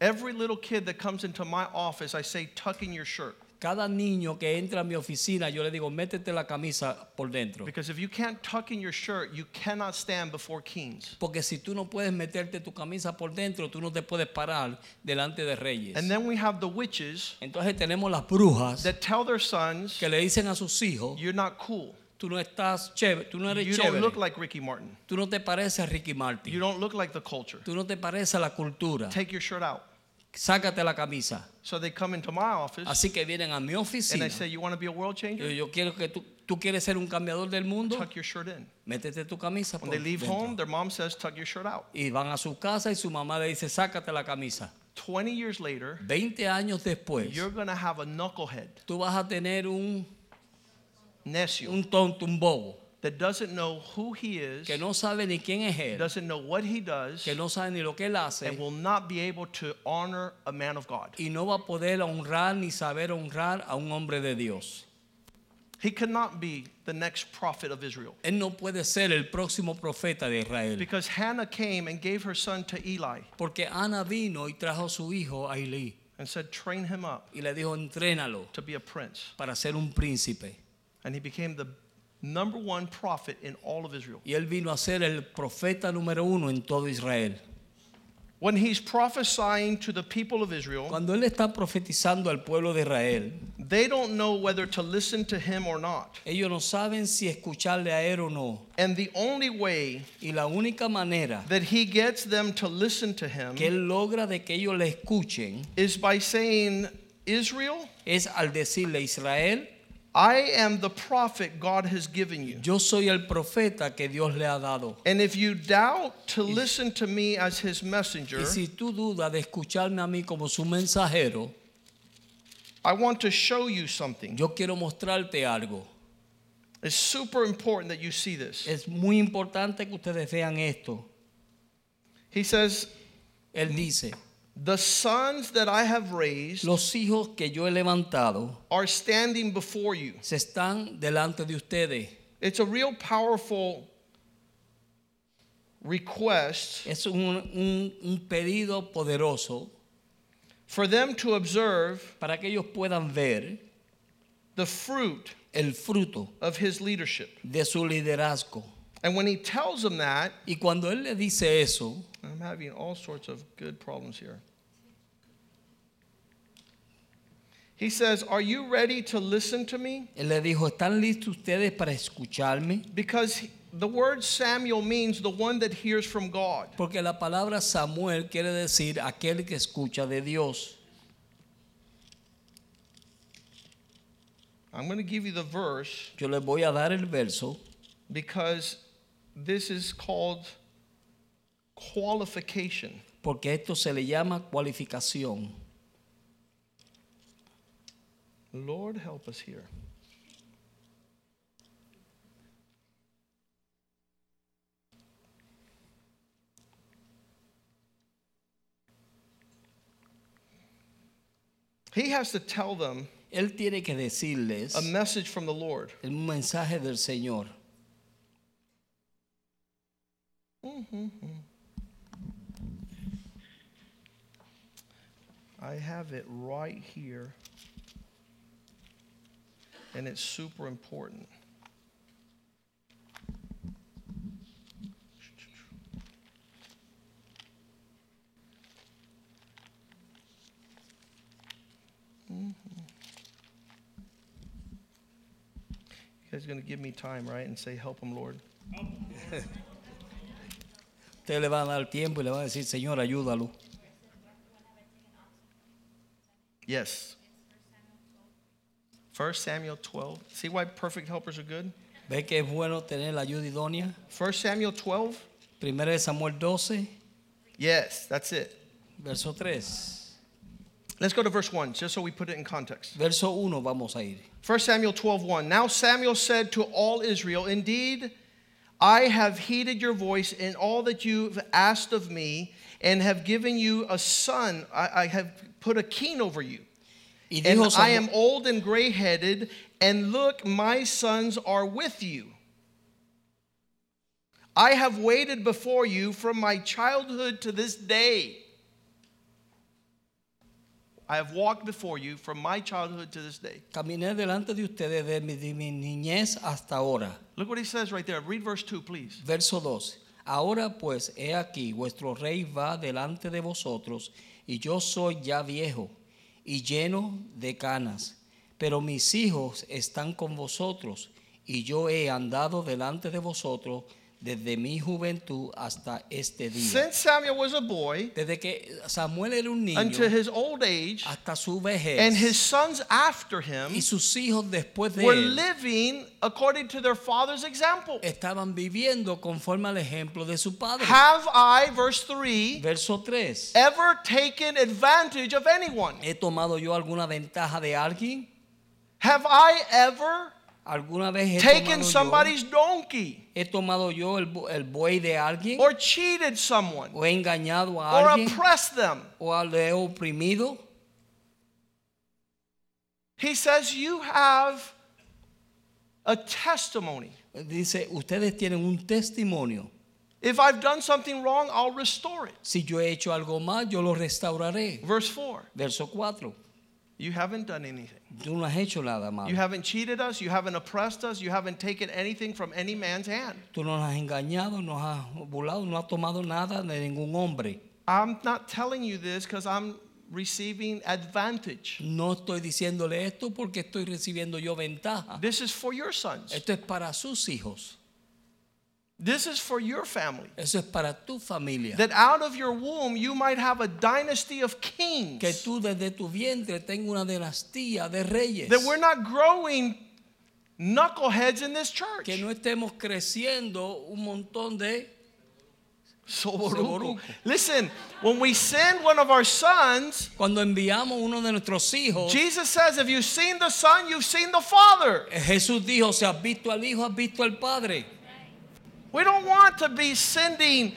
Every little kid that comes into my office, I say, tuck in your shirt. Cada niño que entra a mi oficina, yo le digo, métete la camisa por dentro. Because if you can't tuck in your shirt, you cannot stand before kings. Porque si tú no puedes meterte tu camisa por dentro, tú no te puedes parar delante de reyes. And then we have the witches Entonces tenemos las brujas that tell their sons, que le dicen a sus hijos, you're not cool. tú no estás chévere, tú no eres You don't chévere, look like Ricky Martin. tú no te pareces a Ricky You Martin, don't look like the culture. tú no te pareces a la cultura. Take your shirt out. Sácate la camisa. So they come into my office Así que vienen a mi and oficina. I say, you want to be a world changer? yo quiero que tú, tú quieres ser un cambiador del mundo, Tuck your shirt in. métete tu camisa When they leave dentro. home, their mom says, tuck your shirt out. Y van a su casa y su mamá le dice, sácate la camisa. 20 years later, 20 años después, you're going to have a knucklehead, tú vas a tener un, necio, un tonto, un bobo, that doesn't know who he is, que no sabe ni quién es él, doesn't know what he does, que no sabe ni lo que él hace and will not be able to honor a man of God. y no va a poder honrar ni saber honrar a un hombre de Dios. He cannot be the next prophet of Israel. Él no puede ser el próximo profeta de Israel. Because Hannah came and gave her son to Eli Porque Ana vino y trajo su hijo a Elí and said, train him up y le dijo, entrénalo to be a prince. para ser un príncipe. And he became the number one prophet in all of Israel. Y él vino a ser el profeta número uno en todo Israel. When he's prophesying to the people of Israel, Cuando él está profetizando al pueblo de Israel, they don't know whether to listen to him or not. ellos no saben si escucharle a él o no. And the only way Y la única manera that he gets them to listen to him que él logra de que ellos le escuchen is by saying, Israel, es al decirle Israel, I am the prophet God has given you. yo soy el profeta que Dios le ha dado. And if you doubt to listen to me as his messenger, Y si tú dudas de escucharme a mí como su mensajero, I want to show you something. yo quiero mostrarte algo. It's super important that you see this. Es muy importante que ustedes vean esto. He says, Él dice, The sons that I have raised los hijos que yo he levantado are standing before you. se están delante de ustedes. It's a real powerful request Es un, un- un pedido poderoso for them to observe para que ellos puedan ver the fruit el fruto of his leadership. de su liderazgo. And when he tells them that, Y cuando él le dice eso, I'm having all sorts of good problems here. He says, Are you ready to listen to me? él le dijo, ¿están listos ustedes para escucharme? Because he- the word Samuel means the one that hears from God. Porque la palabra Samuel quiere decir aquel que escucha de Dios. I'm going to give you the verse Yo les voy a dar el verso because this is called qualification. porque esto se le llama cualificación. Lord, help us here. He has to tell them Él tiene que decirles a message from the Lord. el mensaje del Señor. Mm-hmm. I have it right here. And it's super important. Mhm. You guys going to give me time, right? And say, Help him, Lord. (laughs) Le va a dar tiempo y le va a decir, Señor, ayúdalo. Yes. 1 Samuel 12. See why perfect helpers are good? ¿Ve que es bueno tener la ayuda idónea? 1 Samuel 12. Primero de Samuel 12, Yes, that's it. verso 3. Let's go to verse 1, just so we put it in context. Verso 1 vamos a ir. 1 Samuel 12, 1. Now Samuel said to all Israel, Indeed, I have heeded your voice in all that you've asked of me, and have given you a son. I, I have put a king over you. And I am old and gray headed, and look, my sons are with you. I have waited before you from my childhood to this day. I have walked before you from my childhood to this day. Caminé delante de ustedes desde mi niñez hasta ahora. Look what he says right there. Read verse 2, please. Verso 2. Ahora pues, he aquí, vuestro rey va delante de vosotros, y yo soy ya viejo y lleno de canas, pero mis hijos están con vosotros, y yo he andado delante de vosotros desde mi juventud hasta este día. Since Samuel was a boy Desde que Samuel era un niño unto his old age, hasta su vejez, and his sons after him y sus hijos después de were él living according to their father's example. estaban viviendo conforme al ejemplo de su padre. Have I, verse 3, Verso 3. ever taken advantage of anyone? ¿He tomado yo alguna ventaja de alguien? Have I ever ¿Alguna vez he taken somebody's yo, donkey he tomado yo el, el buey de alguien? or cheated someone ¿O he engañado a or alguien? oppressed them? ¿O le he oprimido? He says, You have a testimony. Dice, ustedes tienen un testimonio. If I've done something wrong, I'll restore it. Si yo he hecho algo mal, yo lo restauraré. Verse 4 Verso 4. You haven't done anything. Tú no has hecho nada malo. You haven't cheated us. You haven't oppressed us. You haven't taken anything from any man's hand. Tú no has engañado, no has burlado, no has tomado nada de ningún hombre. I'm not telling you this because I'm receiving advantage. No estoy diciéndole esto porque estoy recibiendo yo ventaja. This is for your sons. Esto es para sus hijos. This is for your family. Eso es para tu familia. That out of your womb you might have a dynasty of kings. Que tú desde tu vientre tengas una dinastía de reyes. That we're not growing knuckleheads in this church. Que no estemos creciendo un montón de... Soboruco. Soboruco. Listen, when we send one of our sons, Cuando enviamos uno de nuestros hijos, Jesus says, if you've seen the son, you've seen the father. Jesús dijo, si has visto al hijo, has visto al padre. We don't want to be sending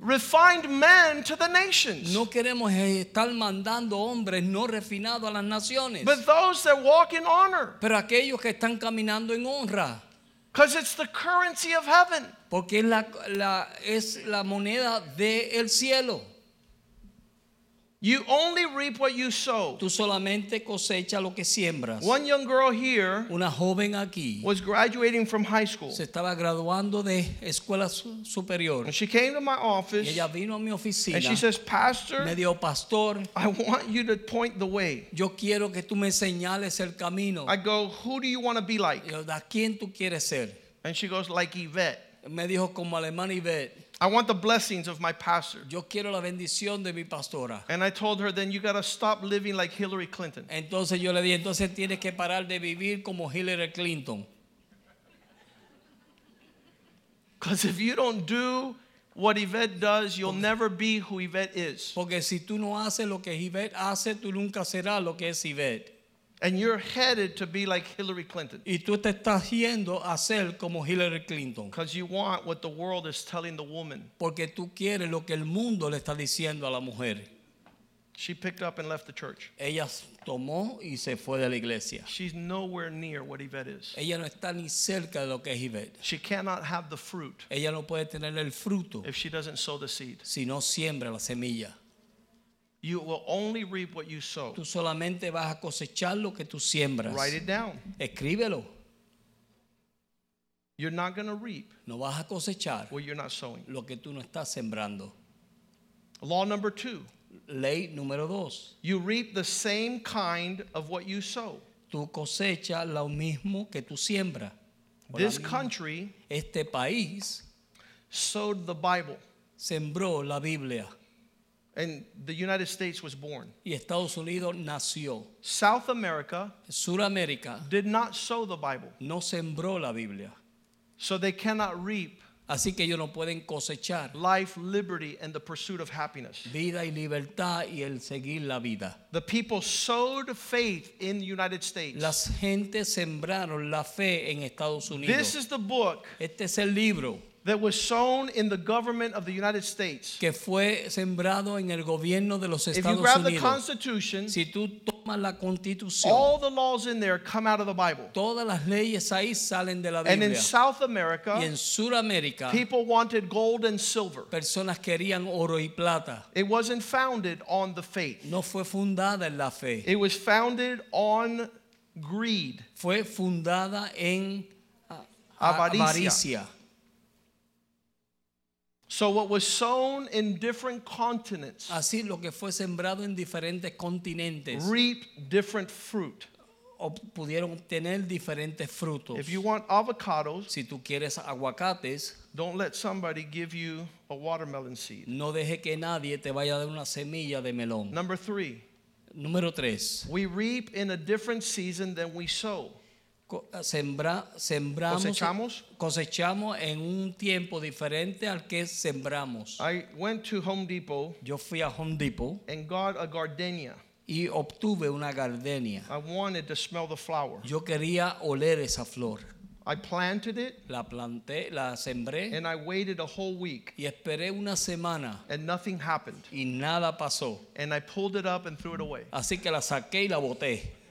unrefined men to the nations. No queremos estar mandando hombres no refinados a las naciones. But those that walk in honor, Pero aquellos que están caminando en honra, because it's the currency of heaven. porque es la, la- es la moneda del cielo. You only reap what you sow. Tú solamente cosechas lo que siembras. One young girl here Una joven aquí was graduating from high school. se estaba graduando de escuela su- superior And she came to my y office ella vino a mi oficina. and she says, Pastor, Me dijo, pastor, I want you to point the way. yo quiero que tú me señales el camino. I go, Who do you want to be like? Y yo, ¿A quién tú quieres ser? And she goes, Like Yvette. Me dijo como alemán y Yvette, I want the blessings of my pastor. yo quiero la bendición de mi pastora. And I told her, Then you got to stop living like Hillary Clinton. Entonces yo le dije, entonces tienes que parar de vivir como Hillary Clinton. Because if you don't do what Yvette does, you'll never be who Yvette is. Porque si tú no haces lo que Yvette hace, tú nunca serás lo que es Yvette. And you're headed to be like Hillary Clinton. Y tú te estás yendo a ser como Hillary Clinton. Because you want what the world is telling the woman. Porque tú quieres lo que el mundo le está diciendo a la mujer. She picked up and left the church. Ella tomó y se fue de la iglesia. She's nowhere near what Yvette is. Ella no está ni cerca de lo que es Yvette. She cannot have the fruit Ella no puede tener el fruto if she doesn't sow the seed. si no siembra la semilla. You will only reap what you sow. Tú solamente vas a cosechar lo que tú siembras. Write it down. Escríbelo. You're not going to reap No vas a cosechar what you're not sowing. lo que tú no estás sembrando. Law number two Ley número dos. you reap the same kind of what you sow. Tú cosechas lo mismo que tú siembras. This country Este país sowed the Bible, sembró la Biblia and the United States was born. y Estados Unidos nació. South America Suramérica did not sow the Bible, no sembró la Biblia. so they cannot reap Así que ellos no pueden cosechar life, liberty, and the pursuit of happiness. vida y libertad y el seguir la vida. The people sowed faith in the United States. Las gentes sembraron la fe en Estados Unidos. This is the book Este es el libro that was sown in the government of the United States. que fue sembrado en el gobierno de los If you Estados grab the Unidos. Constitution, Si tú tomas la constitución, all the laws in there come out of the Bible. todas las leyes ahí salen de la And in Biblia. South America, Y en Sudamérica, people wanted gold and silver. personas querían oro y plata. It wasn't founded on the faith, No fue fundada en la fe. it was founded on greed. Fue fundada en ah, Avaricia. avaricia. So, what was sown in different continents Así lo que fue sembrado en diferentes continentes reap different fruit. pudieron obtener diferentes frutos. If you want avocados, Si tú quieres aguacates, don't let somebody give you a watermelon seed. no deje que nadie te vaya a dar una semilla de melón. Number three, Número tres, we reap in a different season than we sow. Sembra- sembramos, Cosechamos. cosechamos en un tiempo diferente al que sembramos. I went to Home Depot Yo fui a Home Depot and got a gardenia. y obtuve una gardenia. I wanted to smell the flower. Yo quería oler esa flor. I planted it La planté, la sembré and I waited a whole week y esperé una semana and nothing happened. y nada pasó. And I pulled it up and threw it away. Así que la saqué y la boté.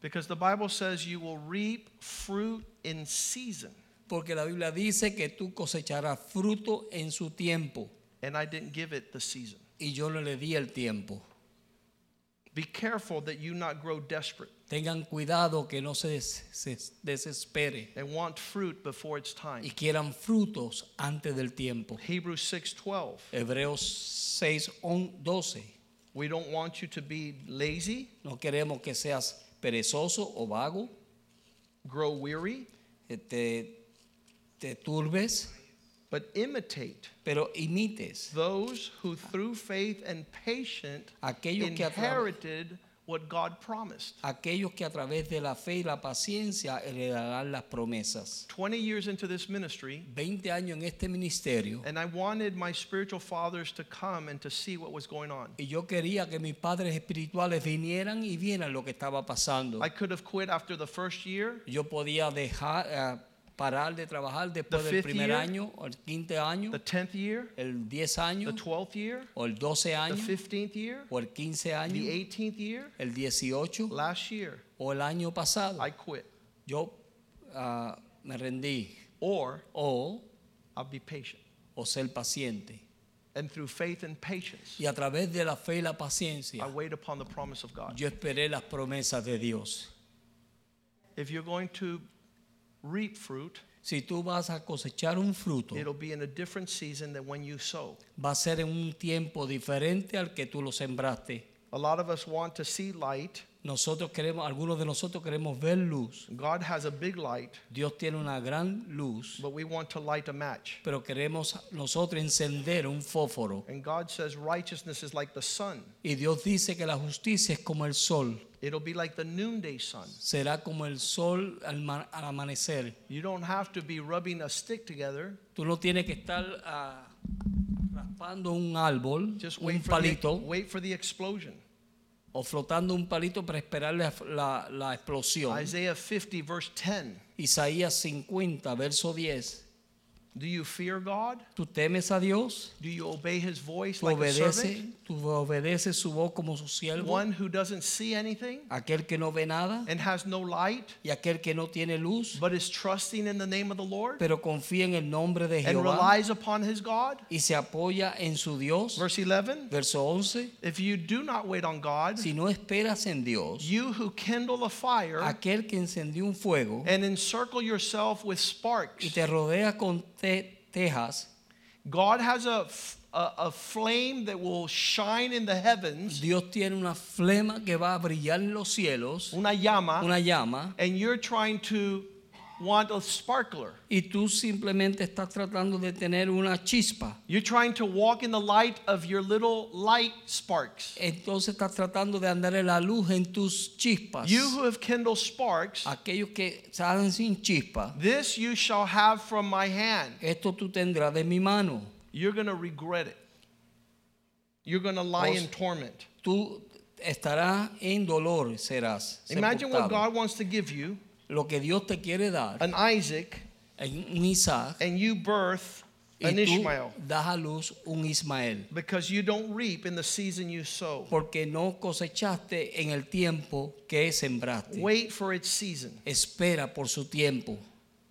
Because the Bible says you will reap fruit in season. Porque la Biblia dice que tú cosecharás fruto en su tiempo And I didn't give it the season. y yo no le di el tiempo. Be careful that you not grow desperate Tengan cuidado que no se, des- se desespere and want fruit before it's time. y quieran frutos antes del tiempo. Hebrews 6:12. Hebreos 6, 12. We don't want you to be lazy, No queremos que seas perezoso o vago, grow weary, que te, te turbes, but imitate pero imites those who through faith and patience Aquellos inherited what God promised. aquellos que a través de la fe y la paciencia heredarán las promesas. 20 years into this ministry, 20 años en este ministerio and I wanted my spiritual fathers to come and to see what was going on. y yo quería que mis padres espirituales vinieran y vieran lo que estaba pasando. I could have quit after the first year, Yo podía dejar eh, parar de trabajar después The del primer year, año, o el quinto año, the 10th year, el 10 the años, 12th year, o el 12 the años, 15th year, o el 15 the años, 18th year. el 18 Last year, o el año pasado. I quit. Yo ah, me rendí Or o, I'll be patient. o ser paciente. And through faith and patience, Y a través de la fe y la I paciencia, wait upon the promise of God. yo esperé las promesas de Dios. If you're going to reap fruit, Si tú vas a cosechar un fruto, it'll be in a different season than when you sow. va a ser en un tiempo diferente al que tú lo sembraste. A lot of us want to see light. Nosotros queremos, algunos de nosotros queremos ver luz. God has a big light, Dios tiene una gran luz, but we want to light a match. pero queremos nosotros encender un fósforo. And God says righteousness is like the sun. Y Dios dice que la justicia es como el sol, It'll be like the noonday sun. será como el sol al, ma- al amanecer. You don't have to be rubbing a stick together. Tú no tienes que estar ah, raspando un árbol, Just un wait for, the, palito, wait for the explosion. o flotando un palito para esperar la, la- la explosión. Isaiah 50, verse 10. Isaías 50, verso 10. Do you fear God? ¿Tú temes a Dios? Do you obey his voice ¿Tú like a servant? obedeces, tú obedeces su voz como su siervo? One who doesn't see anything Aquel que no ve nada and has no light, y aquel que no tiene luz, but is trusting in the name of the Lord pero confía en el nombre de Jehová. and relies upon his God. y se apoya en su Dios. Verse 11 Verso 11. If you do not wait on God, Si no esperas en Dios, you who kindle a fire aquel que encendió un fuego and encircle yourself with sparks, y te rodea con tejas, God has a a flame that will shine in the heavens, Dios tiene una flema que va a brillar en los cielos, una llama, una llama, and you're trying to want a sparkler. y tú simplemente estás tratando de tener una chispa. You're trying to walk in the light of your little light sparks. Entonces estás tratando de andar en la luz en tus chispas. You who have kindled sparks, Aquellos que salen sin chispa, this you shall have from my hand. esto tú tendrás de mi mano. You're going to regret it. You're going to lie in torment. Tú estarás en dolor, serás. Imagine what. God wants to give you Lo que Dios te quiere dar an Isaac, un Isaac and you birth y an tú Ishmael das a luz un Ismael. because you don't reap in the season you sow. Porque no cosechaste en el tiempo que sembraste. Wait for its season. Espera por su tiempo.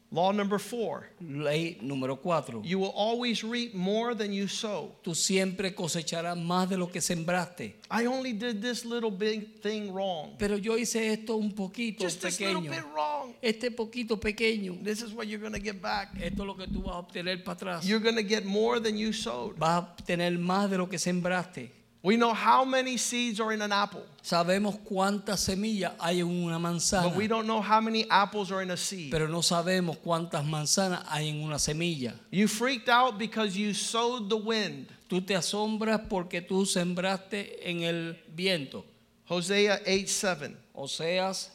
Law number four Ley número cuatro. you will always reap more than you sow. Tú siempre cosecharás más de lo que sembraste. I only did this little big thing wrong. Pero yo hice esto un poquito Just this little pequeño. bit wrong. Este poquito pequeño. This is what you're going to get back. Esto es lo que tú vas a obtener para atrás. You're going to get more than you sowed. Vas a obtener más de lo que sembraste. We know how many seeds are in an apple, Sabemos cuántas semillas hay en una manzana. but we don't know how many apples are in a seed. Pero no sabemos cuántas manzanas hay en una semilla. You freaked out because you sowed the wind. Tú te asombras porque tú sembraste en el viento. Hosea 8 7. Oseas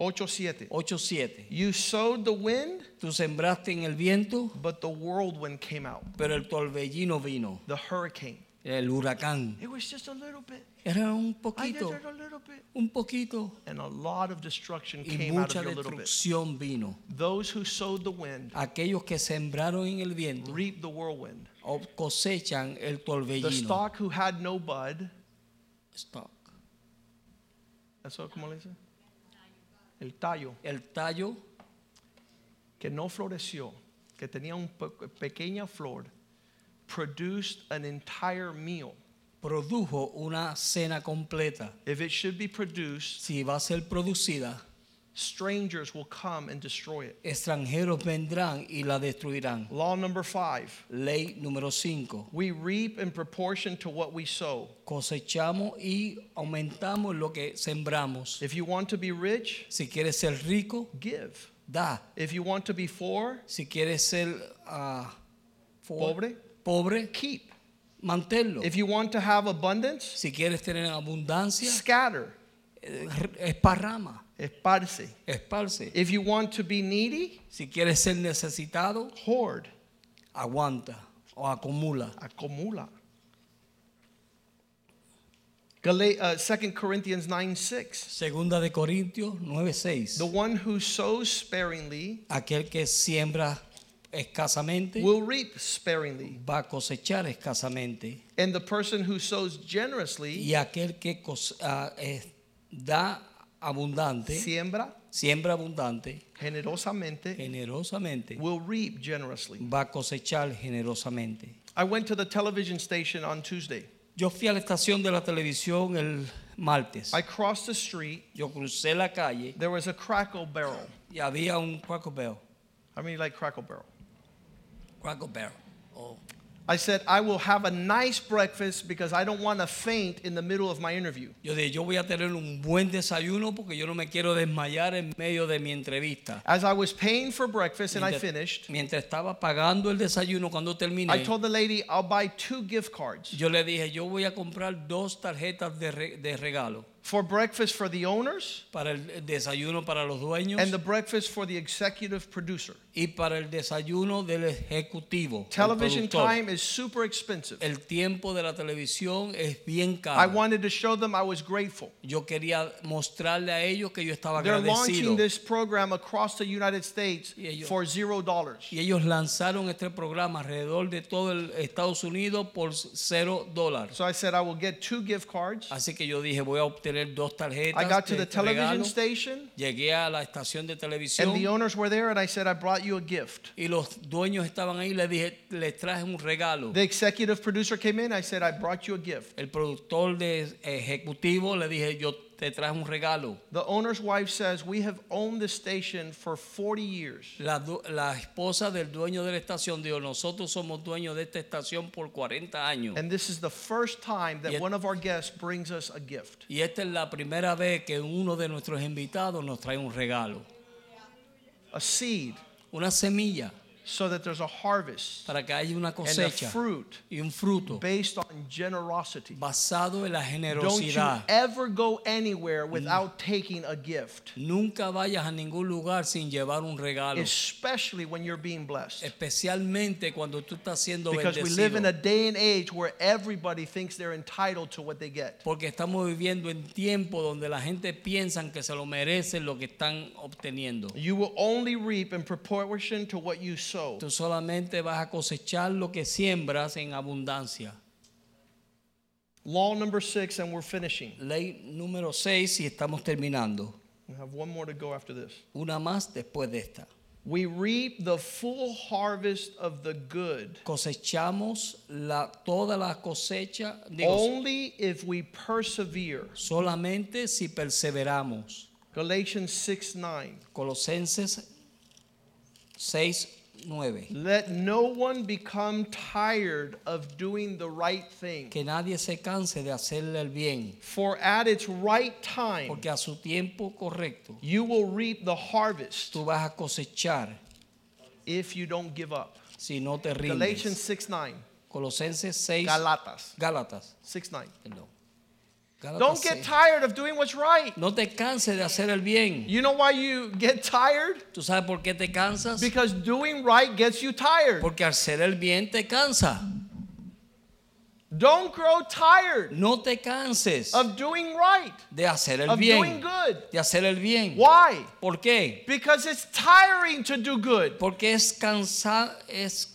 8 7. 8:7. You sowed the wind, Tú sembraste en el viento, but the whirlwind came out, pero el torbellino vino, the hurricane. El huracán. It was just a little bit. Era un I did poquito, it a little bit. un poquito. And a lot of destruction Y came out mucha of your little bit. destrucción vino. Those who sowed the wind Aquellos que sembraron en el viento reaped the whirlwind. o- cosechan el The torbellino. stalk who had no bud, Stock. ¿eso cómo le dice? El tallo El tallo que no floreció, que tenía una pequeña flor, produced an entire meal. produjo una cena completa. If it should be produced, Si va a ser producida, strangers will come and destroy it. extranjeros vendrán y la destruirán. Law number five Ley número 5. we reap in proportion to what we sow. Cosechamos y aumentamos lo que sembramos. If you want to be rich, Si quieres ser rico, give. da. If you want to be poor, Si quieres ser for- Pobre. Pobre, keep. manténlo. If you want to have abundance, Si quieres tener abundancia, scatter. eh, esparrama, Esparce. esparce. If you want to be needy, Si quieres ser necesitado, hoard. aguanta o acumula. Acumula. Gala- uh, 2 Corinthians 9 6. Segunda de Corintios 9:6. The one who sows sparingly Aquel que siembra escasamente will reap sparingly, va a cosechar escasamente. and the person who sows generously, Y aquel que ah, eh, da abundante, siembra siembra abundante, generosamente, generosamente, will reap generously. va a cosechar generosamente. I went to the television station on Tuesday. Yo fui a la estación de la televisión el martes. I crossed the street. Yo crucé la calle There was a Crackle Barrel. y había un Cracker Barrel. How many like Crackle Barrel? Cracker Barrel. Oh. I said, I will have a nice breakfast because I don't want to faint in the middle of my interview. Yo dije, yo voy a tener un buen desayuno porque yo no me quiero desmayar en medio de mi entrevista. As I was paying for breakfast and I finished, Mientras estaba pagando el desayuno cuando terminé, I told the lady, I'll buy two gift cards yo le dije, yo voy a comprar dos tarjetas de, re- de regalo for breakfast for the owners para el desayuno para los dueños and the breakfast for the executive producer. y para el desayuno del ejecutivo. el Television time is super expensive. El tiempo de la televisión es bien I caro. wanted to show them I was grateful. Yo quería mostrarle a ellos que yo estaba They're launching agradecido. this program across the United States ellos- for zero dollars. Y ellos lanzaron este programa alrededor de todo el Estados Unidos por cero dólares. So I said I will get two gift cards. Así que yo dije, voy a obtener dos tarjetas. I got to the television regalo. station Llegué a la estación de and the televisión owners were there and I said I brought you a gift. y los dueños estaban ahí. Les dije, les traje un regalo. The executive producer came in. I said I brought you a gift. El productor de ejecutivo le dije, yo te traje un regalo. The owner's wife says we have owned this station for 40 years. La, la esposa del dueño de la estación dijo, nosotros somos dueños de esta estación por 40 años. And this is the first time that one of our guests brings us a gift. Y esta es la primera vez que uno de nuestros invitados nos trae un regalo. a seed una semilla so that there's a harvest para que haya una and a cosecha fruit y un fruto based on generosity. basado en la Don't you ever go anywhere without taking a gift, Nunca vayas a ningún lugar sin llevar un regalo, especially when you're being blessed. especialmente cuando tú estás siendo Because we live in a day and age where everybody thinks they're entitled to what they get. Porque estamos viviendo en tiempo donde la gente piensa que se lo merecen lo que están obteniendo. You will only reap in proportion to what you sow. Tú solamente vas a cosechar lo que siembras en abundancia. Law number six, and we're finishing. Ley número 6 y estamos terminando. We have one more to go after this. Una más después de esta. We reap the full harvest of the good Cosechamos la, toda la cosecha, digo, only if we persevere. solamente si perseveramos. Galatians 6 9. Colosenses 6, 9. Let no one become tired of doing the right thing, Que nadie se canse de hacerle el bien, for at its right time porque a su tiempo correcto you will reap the harvest tú vas a cosechar if you don't give up. si no te Galatians rindes. 6 9. Colosenses 6, Galatas Gálatas, 6 9. perdón. Don't get tired of doing what's right. No te canses de hacer el bien. You know why you get tired? ¿Tú sabes por qué te cansas? Because doing right gets you tired. Porque hacer el bien te cansa. Don't grow tired No te canses of doing right, de hacer el of doing bien. good. De hacer el bien. Why? ¿Por qué? Because it's tiring to do good. Porque es cansa es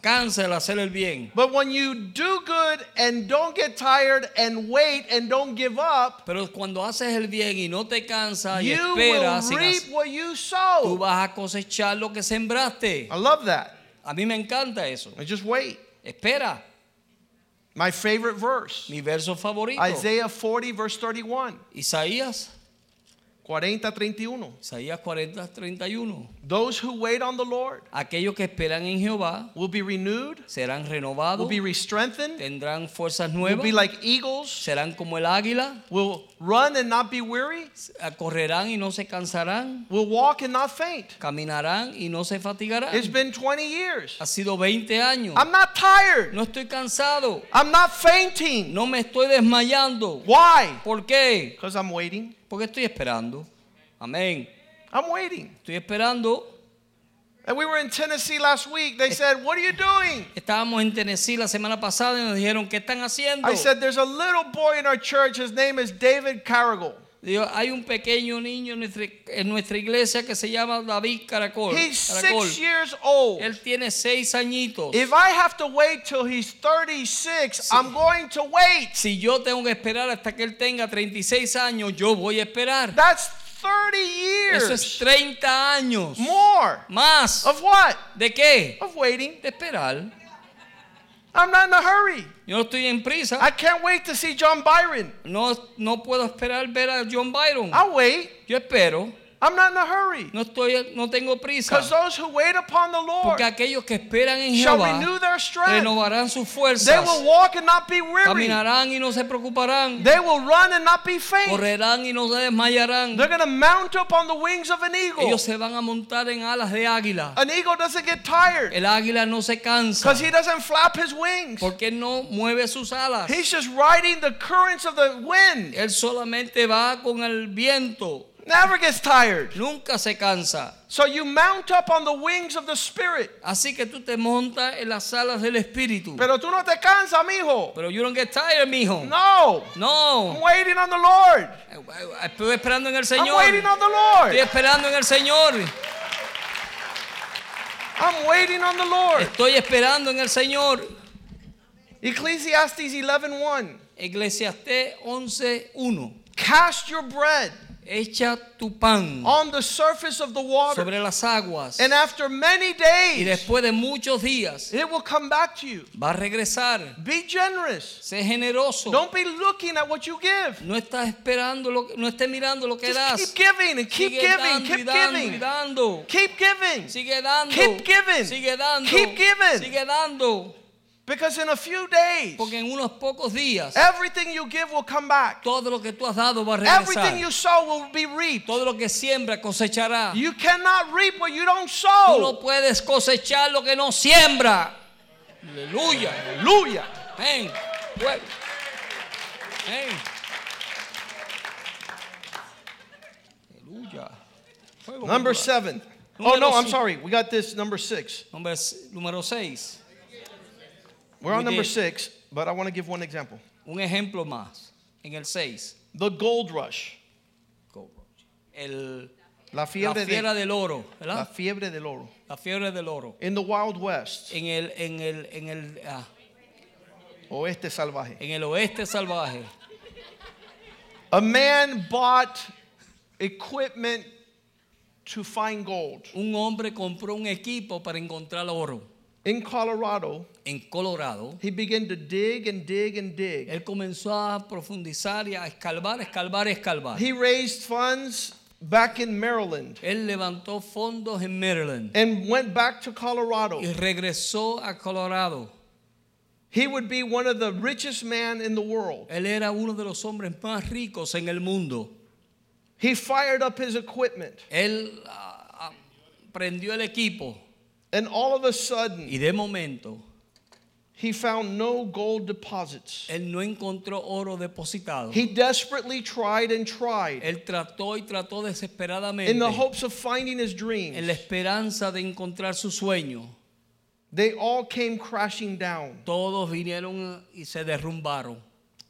cansa el hacer el bien. But when you do good and don't get tired and wait and don't give up, Pero cuando haces el bien y no te cansas y esperas, sin reap hacer- what you tú sow. vas a cosechar lo que sembraste. I love that. A mí me encanta eso. And just wait. Espera, My favorite verse mi verso favorito. Isaiah 40, verse 31. Isaías, 40, 31. Isaías 40, 31. Those who wait on the Lord Aquellos que esperan en Jehová will be renewed, serán will renovados, be re-strengthened, tendrán fuerzas will nuevas, be like eagles, serán como el águila, will run and not be weary, correrán y no se cansarán, will walk and not faint. caminarán y no se fatigarán. It's been 20 years. Ha sido 20 años. I'm not tired. No estoy cansado. I'm not fainting. No me estoy desmayando. Why? ¿Por qué? Because I'm waiting. Porque estoy esperando. Amén. I'm waiting. Estoy esperando. And we were in Tennessee last week. They said, What are you doing? Estábamos en Tennessee la semana pasada y nos dijeron, ¿qué están haciendo? I said, There's a little boy in our church. His name is David Carrigal. Digo, hay un pequeño niño en nuestra, en nuestra iglesia que se llama David Caracol. He's Caracol. six years old. Él tiene seis añitos. If I have to wait till he's 36, I'm going to wait. Si yo tengo que esperar hasta que él tenga 36 años, yo voy a esperar. That's 30 Eso es years 30 años. more. Más. Of what? ¿De qué? Of waiting. De esperar. I'm not in a hurry. Yo no estoy en prisa. I can't wait to see John Byron. No, no puedo esperar ver a John Byron. I'll wait. Yo espero. I'm not in a hurry. No estoy, no tengo prisa. Because those who wait upon the Lord Porque aquellos que esperan en shall Jehová renew their strength. renovarán sus They fuerzas. will walk and not be weary. Caminarán y no se preocuparán. They will run and not be faint. Correrán y no se desmayarán. They're going to mount up on the wings of an eagle. Ellos se van a montar en alas de águila. An eagle doesn't get tired El águila no se cansa because he doesn't flap his wings. porque no mueve sus alas. He's just riding the currents of the wind. Él solamente va con el viento. Never gets tired. Nunca se cansa. So you mount up on the wings of the Spirit. Así que tú te montas en las alas del espíritu. Pero tú no te cansas, mijo. Pero you don't get tired, mijo. No. No. I'm waiting on the Lord. Estoy esperando en el Señor. I'm waiting on the Lord. Estoy esperando en el Señor. I'm waiting on the Lord. Estoy esperando en el Señor. Ecclesiastes 11:1. Eclesiastés 11:1. Cast your bread Echa tu pan on the surface of the water, sobre las aguas and after many y days después de muchos días it will come back to you. va a regresar. Be generous. Sé generoso. Don't be looking at what you give. No estás esperando, lo que- no estés mirando lo que Just das. keep giving and keep Sigue giving, y keep dando y giving. dando. Keep giving. Sigue dando. Keep giving. Sigue dando. Keep giving. Sigue dando. Because in a few days, Porque en unos pocos días everything you give will come back. todo lo que tú has dado va a Everything regresar. you sow will be reaped. Todo lo que siembra cosechará. You cannot reap what you don't Tú no sow. puedes cosechar lo que no siembra. Aleluya. Amén. Fuego. Amén. Aleluya. Number seven. Oh, no, I'm sorry. We got this number six. Número, 6. We're on We number did. six, but I want to give one example. Un ejemplo más. En el 6. The gold rush. Gold rush. El, La fiebre, la fiebre, de, del oro. la fiebre del oro. La fiebre del oro. In the Wild West, En el, en el, en el, ah, oeste salvaje. en el oeste salvaje. A man bought equipment to find gold. Un hombre compró un equipo para encontrar oro. In Colorado, En Colorado. he began to dig and dig and dig. Él comenzó a profundizar y a escarbar, escarbar, escarbar. He raised funds back in Maryland Él levantó fondos en Maryland and went back to Colorado. y regresó a Colorado. He would be one of the richest men in the world. Él era uno de los hombres más ricos en el mundo. He fired up his equipment, Él ah, prendió el equipo and all of a sudden, y de momento he found no gold deposits. él no encontró oro depositado. He desperately tried and tried Él trató y trató in the hopes of finding his en la dreams. esperanza de encontrar su sueño. They all came crashing down. Todos vinieron y se derrumbaron.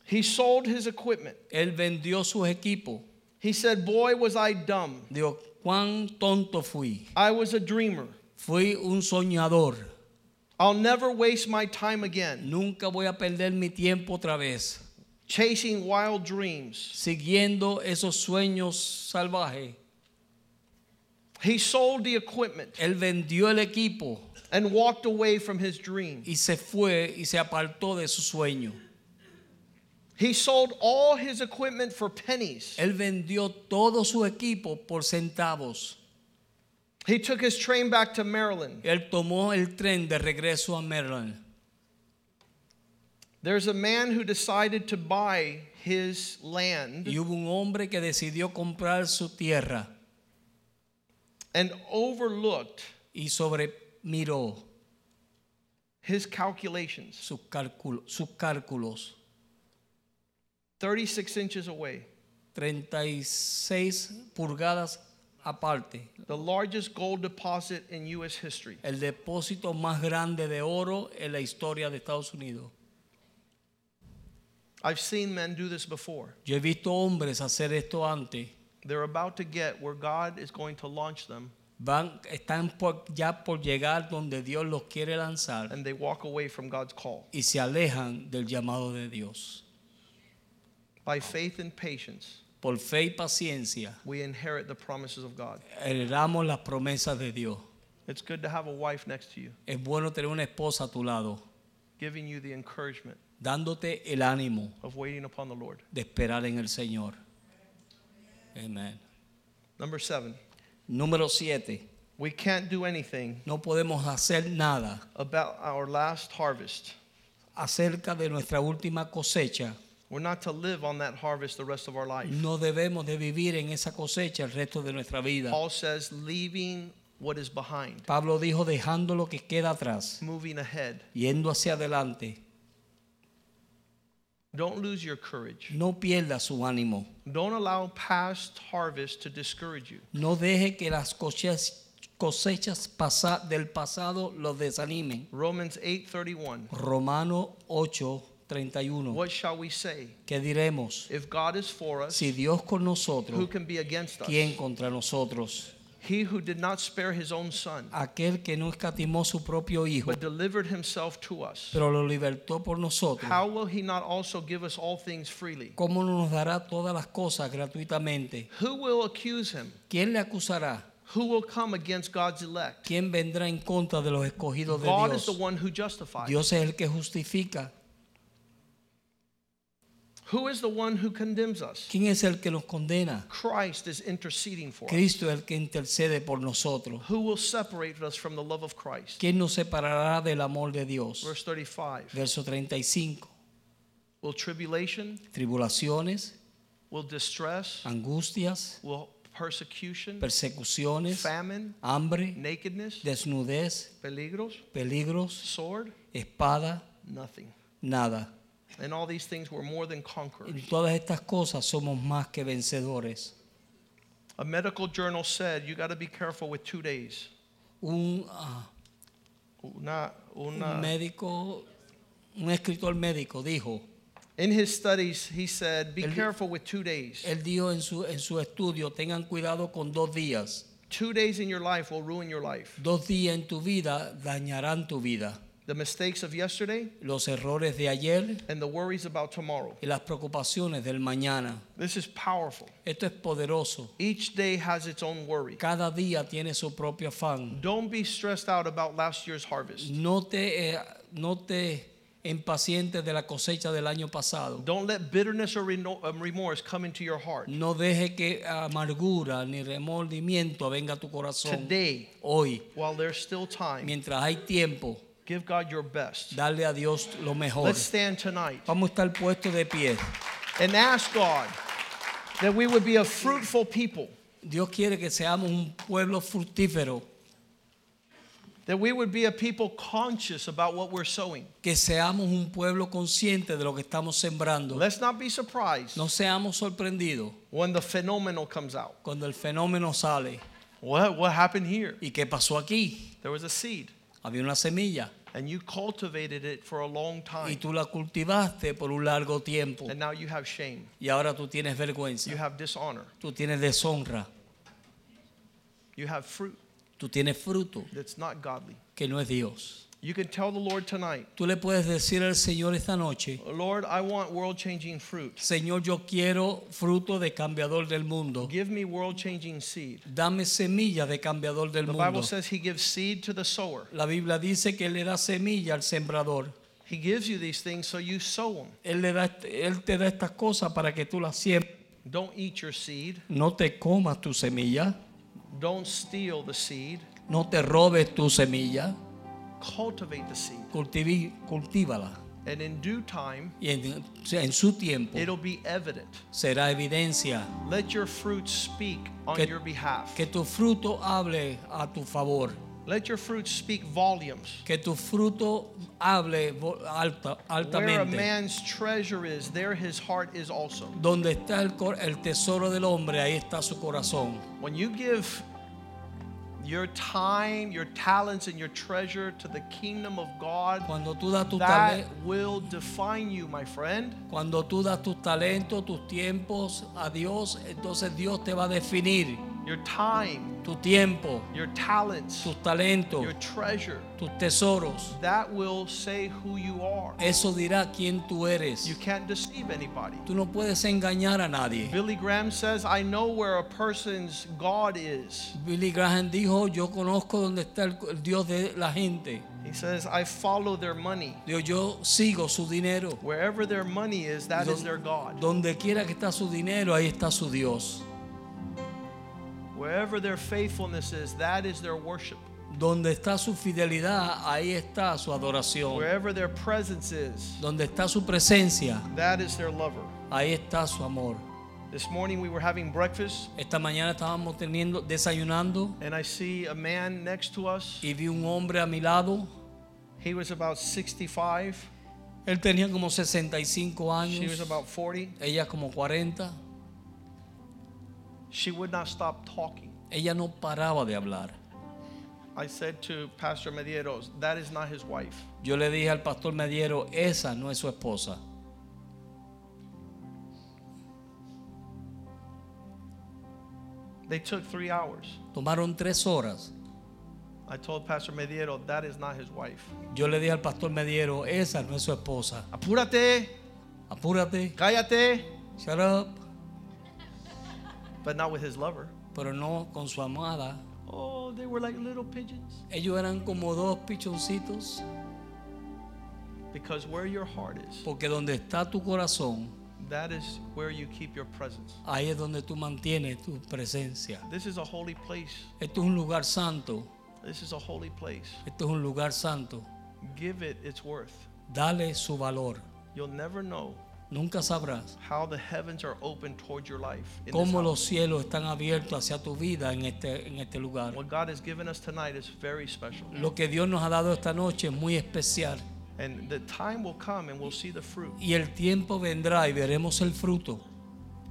He sold his equipment. Él vendió sus equipos. He said, Boy, was I dumb. Dijo, cuán tonto fui. I was a dreamer. Fui un soñador. I'll never waste my time again Nunca voy a perder mi tiempo otra vez chasing wild dreams. siguiendo esos sueños salvajes. He sold the equipment Él vendió el equipo and walked away from his dream. y se fue y se apartó de su sueño. He sold all his equipment for pennies. Él vendió todo su equipo por centavos. He took his train back to Maryland. Él tomó el tren de regreso a Maryland. There's a man who decided to buy his land Y hubo un hombre que decidió comprar su tierra and overlooked y sobremiró his calculations sus, cálculo- sus cálculos. 36 inches away. 36 pulgadas aparte. The largest gold deposit in U.S. history. El depósito más grande de oro en la historia de Estados Unidos. I've seen men do this before. Yo he visto hombres hacer esto antes. They're about to get where God is going to launch them, Van, están por- ya por llegar donde Dios los quiere lanzar and they walk away from God's call. y se alejan del llamado de Dios. By faith and patience, Por fe y paciencia we inherit the promises of God. heredamos las promesas de Dios. It's good to have a wife next to you, Es bueno tener una esposa a tu lado, giving you the encouragement dándote el ánimo of waiting upon the Lord. de esperar en el Señor. Amén. Number seven, Número 7. we can't do anything No podemos hacer nada about our last harvest. acerca de nuestra última cosecha. We're not to live on that harvest the rest of our life. No debemos de vivir en esa cosecha el resto de nuestra vida. Paul says, leaving what is behind, Pablo dijo dejando lo que queda atrás, moving ahead. yendo hacia adelante. Don't lose your courage. No pierda su ánimo. Don't allow past harvest to discourage you. No deje que las cosechas, cosechas del pasado los desanimen. Romans 8:31. Romano 8, 31. What shall we say? ¿Qué diremos? If God is for us, Si Dios con who nosotros, can be against us? ¿quién contra nosotros? He who did not spare his own son, Aquel que no escatimó su propio hijo, but delivered himself to us. pero lo libertó por nosotros. How will he not also give us all things freely? ¿Cómo no nos dará todas las cosas gratuitamente? Who will accuse him? ¿Quién le acusará? Who will come against God's elect? ¿Quién vendrá en contra de los escogidos de God is the Dios? one who justifies. Dios es el que justifica. Who is the one who condemns us? ¿Quién es el que nos condena? Christ is interceding for us. Cristo es el que intercede por nosotros. Who will separate us from the love of Christ? ¿Quién nos separará del amor de Dios? Verse 35. Verso 35. Will tribulation, Tribulaciones, will distress, angustias, will persecution, persecuciones, famine, hambre, nakedness, desnudez, peligros, peligros, sword? espada, Nothing. nada. And all these things were more than En conquerors. todas estas cosas somos más que vencedores. A medical journal said you got to be careful with two days. Un, ah, Una, un médico, un escritor médico dijo, in his studies, he said, be El- careful with two days. él dijo en su, en su estudio, tengan cuidado con dos días. Two days in your life will ruin your life. Dos días en tu vida dañarán tu vida. The mistakes of yesterday Los errores de ayer and the worries about tomorrow. y las preocupaciones del mañana. This is powerful. Esto es poderoso. Each day has its own worry. Cada día tiene su propio afán. Don't be stressed out about last year's harvest. No te, eh, no te impacientes de la cosecha del año pasado. Don't let bitterness or um, remorse come into your heart. No deje que amargura ni remordimiento venga a tu corazón. Today, Hoy, while there's still time, mientras hay tiempo, give God your best. darle a Dios lo mejor. Let's stand tonight Vamos a estar puestos de pie. and ask God that we would be a fruitful people, Dios quiere que seamos un pueblo fructífero, that we would be a people conscious about what we're sowing. que seamos un pueblo consciente de lo que estamos sembrando. Let's not be surprised No seamos sorprendidos when the phenomenal comes out. cuando el fenómeno sale. What, what happened here? ¿Y qué pasó aquí? There was a seed, Había una semilla. And you cultivated it for a long y time, tú la cultivaste por un largo tiempo. And now you have shame, y ahora tú tienes vergüenza, you have dishonor, tú tienes deshonra, you have fruit tú tienes fruto that's not godly. que no es Dios. You can tell the Lord tonight, Tú le puedes decir al Señor esta noche, Lord, I want world changing fruit. Señor, yo quiero fruto de cambiador del mundo. Give me world changing seed. Dame semilla de cambiador del The mundo. Bible says He gives seed to the sower. La Biblia dice que Él le da semilla al sembrador. He gives you these things so you sow them. Él, le da, él te da estas cosas para que tú las siembres. Don't eat your seed. No te comas tu semilla, Don't steal the seed. no te robes tu semilla, Cultivate the seed. cultivi- cultívala. And in due time, Y en, en su tiempo it'll be evident. será evidencia Let your fruit speak on Que- your behalf. que tu fruto hable a tu favor. Let your fruit speak volumes. Que tu fruto hable alta, Where a man's treasure is, there his heart is also. Donde está el, el tesoro del hombre, ahí está su corazón. When you give your time, your talents, and your treasure to the kingdom of God, Cuando tú das tu that will define you, my friend. cuando tú das tus talentos, tus tiempos a Dios, entonces Dios te va a definir Your time, tu tiempo, your talents, tus talentos, your treasure, tus tesoros. that will say who you are. Eso dirá quién tú eres. You can't deceive anybody. Tú no puedes engañar a nadie. Billy Graham says, I know where a person's God is. Billy Graham dijo, yo conozco dónde está el, el Dios de la gente. He says, I follow their money. Dios, yo sigo su dinero. Wherever their money is, that is Don- their God. Donde quiera que está su dinero, ahí está su Dios. Wherever their faithfulness is, that is their worship. Donde está su fidelidad, ahí está su adoración. Wherever their presence is, Donde está su presencia, that is their lover. ahí está su amor. This morning we were having breakfast, Esta mañana estábamos teniendo, desayunando and I see a man next to us. y vi un hombre a mi lado. He was about 65, Él tenía como 65 she was años, about 40. ella como 40. She would not stop talking. Ella no paraba de hablar. I said to Pastor Medeiros, that is not his wife. Yo le dije al pastor Mediero, esa no es su esposa. They took three hours. Tomaron tres horas. I told Pastor Mediero, that is not his wife. Yo le dije al pastor Mediero, esa no es su esposa. Apúrate, Apúrate, cállate, shut up. But not with his lover. Pero no con su amada. Oh, they were like little pigeons. Ellos eran como dos pichoncitos. Because where your heart is, Porque donde está tu corazón, that is where you keep your presence. Ahí es donde tú mantienes tu presencia. This is a holy place. Esto es un lugar santo. This is a holy place. Esto es un lugar santo. Give it its worth. Dale su valor. You'll never know Nunca sabrás how the heavens are open towards your life. In cómo los cielos están abiertos hacia tu vida en este, en este lugar. What God has given us tonight is very special. Lo que Dios nos ha dado esta noche es muy especial. And the time will come and we'll see the fruit. Y el tiempo vendrá y veremos el fruto.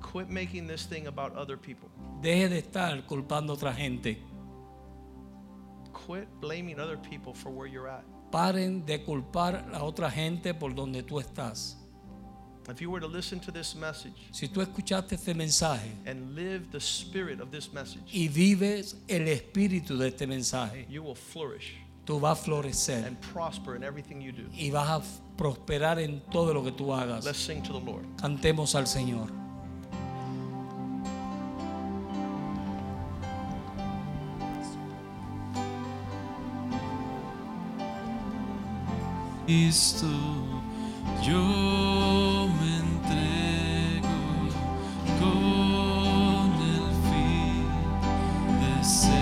Quit making this thing about other people. Deje de estar culpando a otra gente. Quit blaming other people for where you're at. Paren de culpar a otra gente por donde tú estás. If you were to listen to this message Si tú escuchaste este mensaje and live the spirit of this message, y vives el espíritu de este mensaje, you will flourish tú vas a florecer and prosper in everything you do. y vas a prosperar en todo lo que tú hagas. Let's sing to the Lord. Cantemos al Señor. Cristo, yo de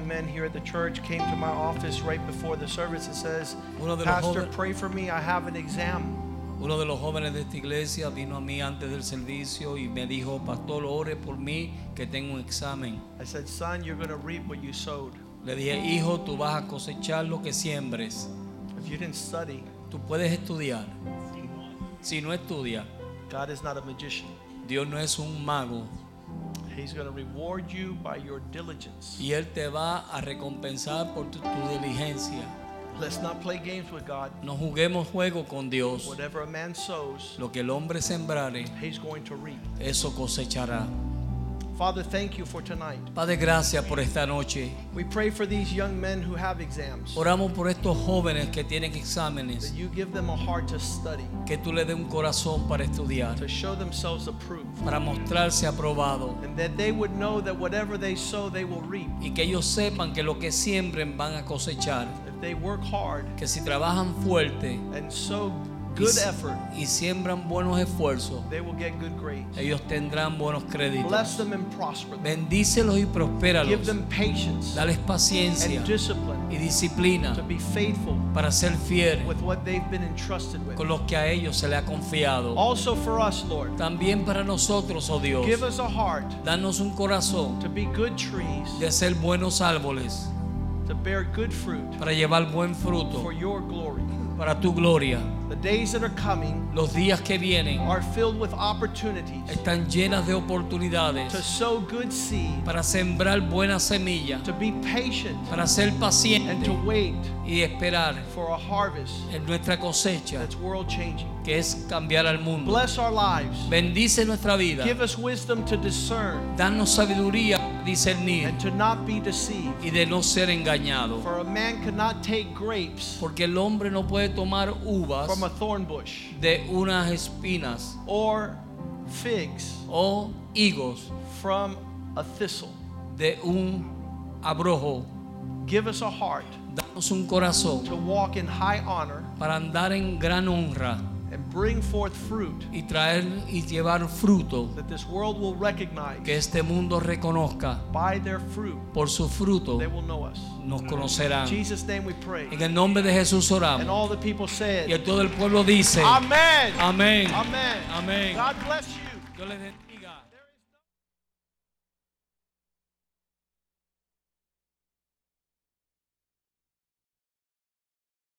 young men here at the church came to my office right before the service and says, Pastor, pray for me. I have an exam. Uno de los jóvenes de esta iglesia vino a mí antes del servicio y me dijo, pastor, ore por mí que tengo un examen. I said, Son, you're going to reap what you sowed. Le dije, hijo, tú vas a cosechar lo que siembres. If you didn't study, Tú puedes estudiar. Si no estudias, God is not a magician. Dios no es un mago He's going to reward you by your diligence. y Él te va a recompensar por tu, tu diligencia. Let's not play games with God. No juguemos juego con Dios. Whatever a man sows, Lo que el hombre sembrare, he's going to reap. eso cosechará. Father, thank you for tonight. Padre, gracias por esta noche. We pray for these young men who have exams. Oramos por estos jóvenes que tienen exámenes, That you give them a heart to study, que tú le des un corazón para estudiar, to show themselves approved. para mostrarse aprobado And that they would know that whatever they sow, they will reap. y que ellos sepan que lo que siembren van a cosechar, If they work hard que si trabajan fuerte and sow y, good effort, y siembran buenos esfuerzos, they will get good grades. ellos tendrán buenos créditos. Bless them and prosper them. Bendícelos y Give prospéralos. them patience Dales paciencia and discipline y disciplina to be faithful para ser fiel with what they've been entrusted with. con los que a ellos se le ha confiado. Also for us, Lord, También para nosotros, oh Dios, give us a heart danos un corazón to be good trees, de ser buenos árboles, to bear good fruit para llevar buen for fruto, your glory. para tu gloria. The days that are coming Los días que vienen are filled with opportunities están llenas de to oportunidades sow good seed, para sembrar buenas semillas, to be patient, para ser and paciente to wait y esperar for a harvest en nuestra cosecha, that's world changing. que es cambiar al mundo. Bless our lives. Bendice nuestra vida. Give us wisdom to discern Danos sabiduría para discernir and to not be deceived. y de no ser engañado. For a man cannot take grapes Porque el hombre no puede tomar uvas from a thorn bush de unas espinas or figs o higos from a thistle. de un abrojo. Give us a heart Danos un corazón to walk in high honor para andar en gran honra and bring forth fruit y traer y llevar fruto that this world will recognize. que este mundo reconozca. By their fruit, Por su fruto they will know us. Nos In conocerán. Jesus' name we pray. En el nombre de Jesús And oramos. all the people said, Y todo el pueblo dice, Amen. amén. Amen. Amén. God bless you. Dios les bendiga.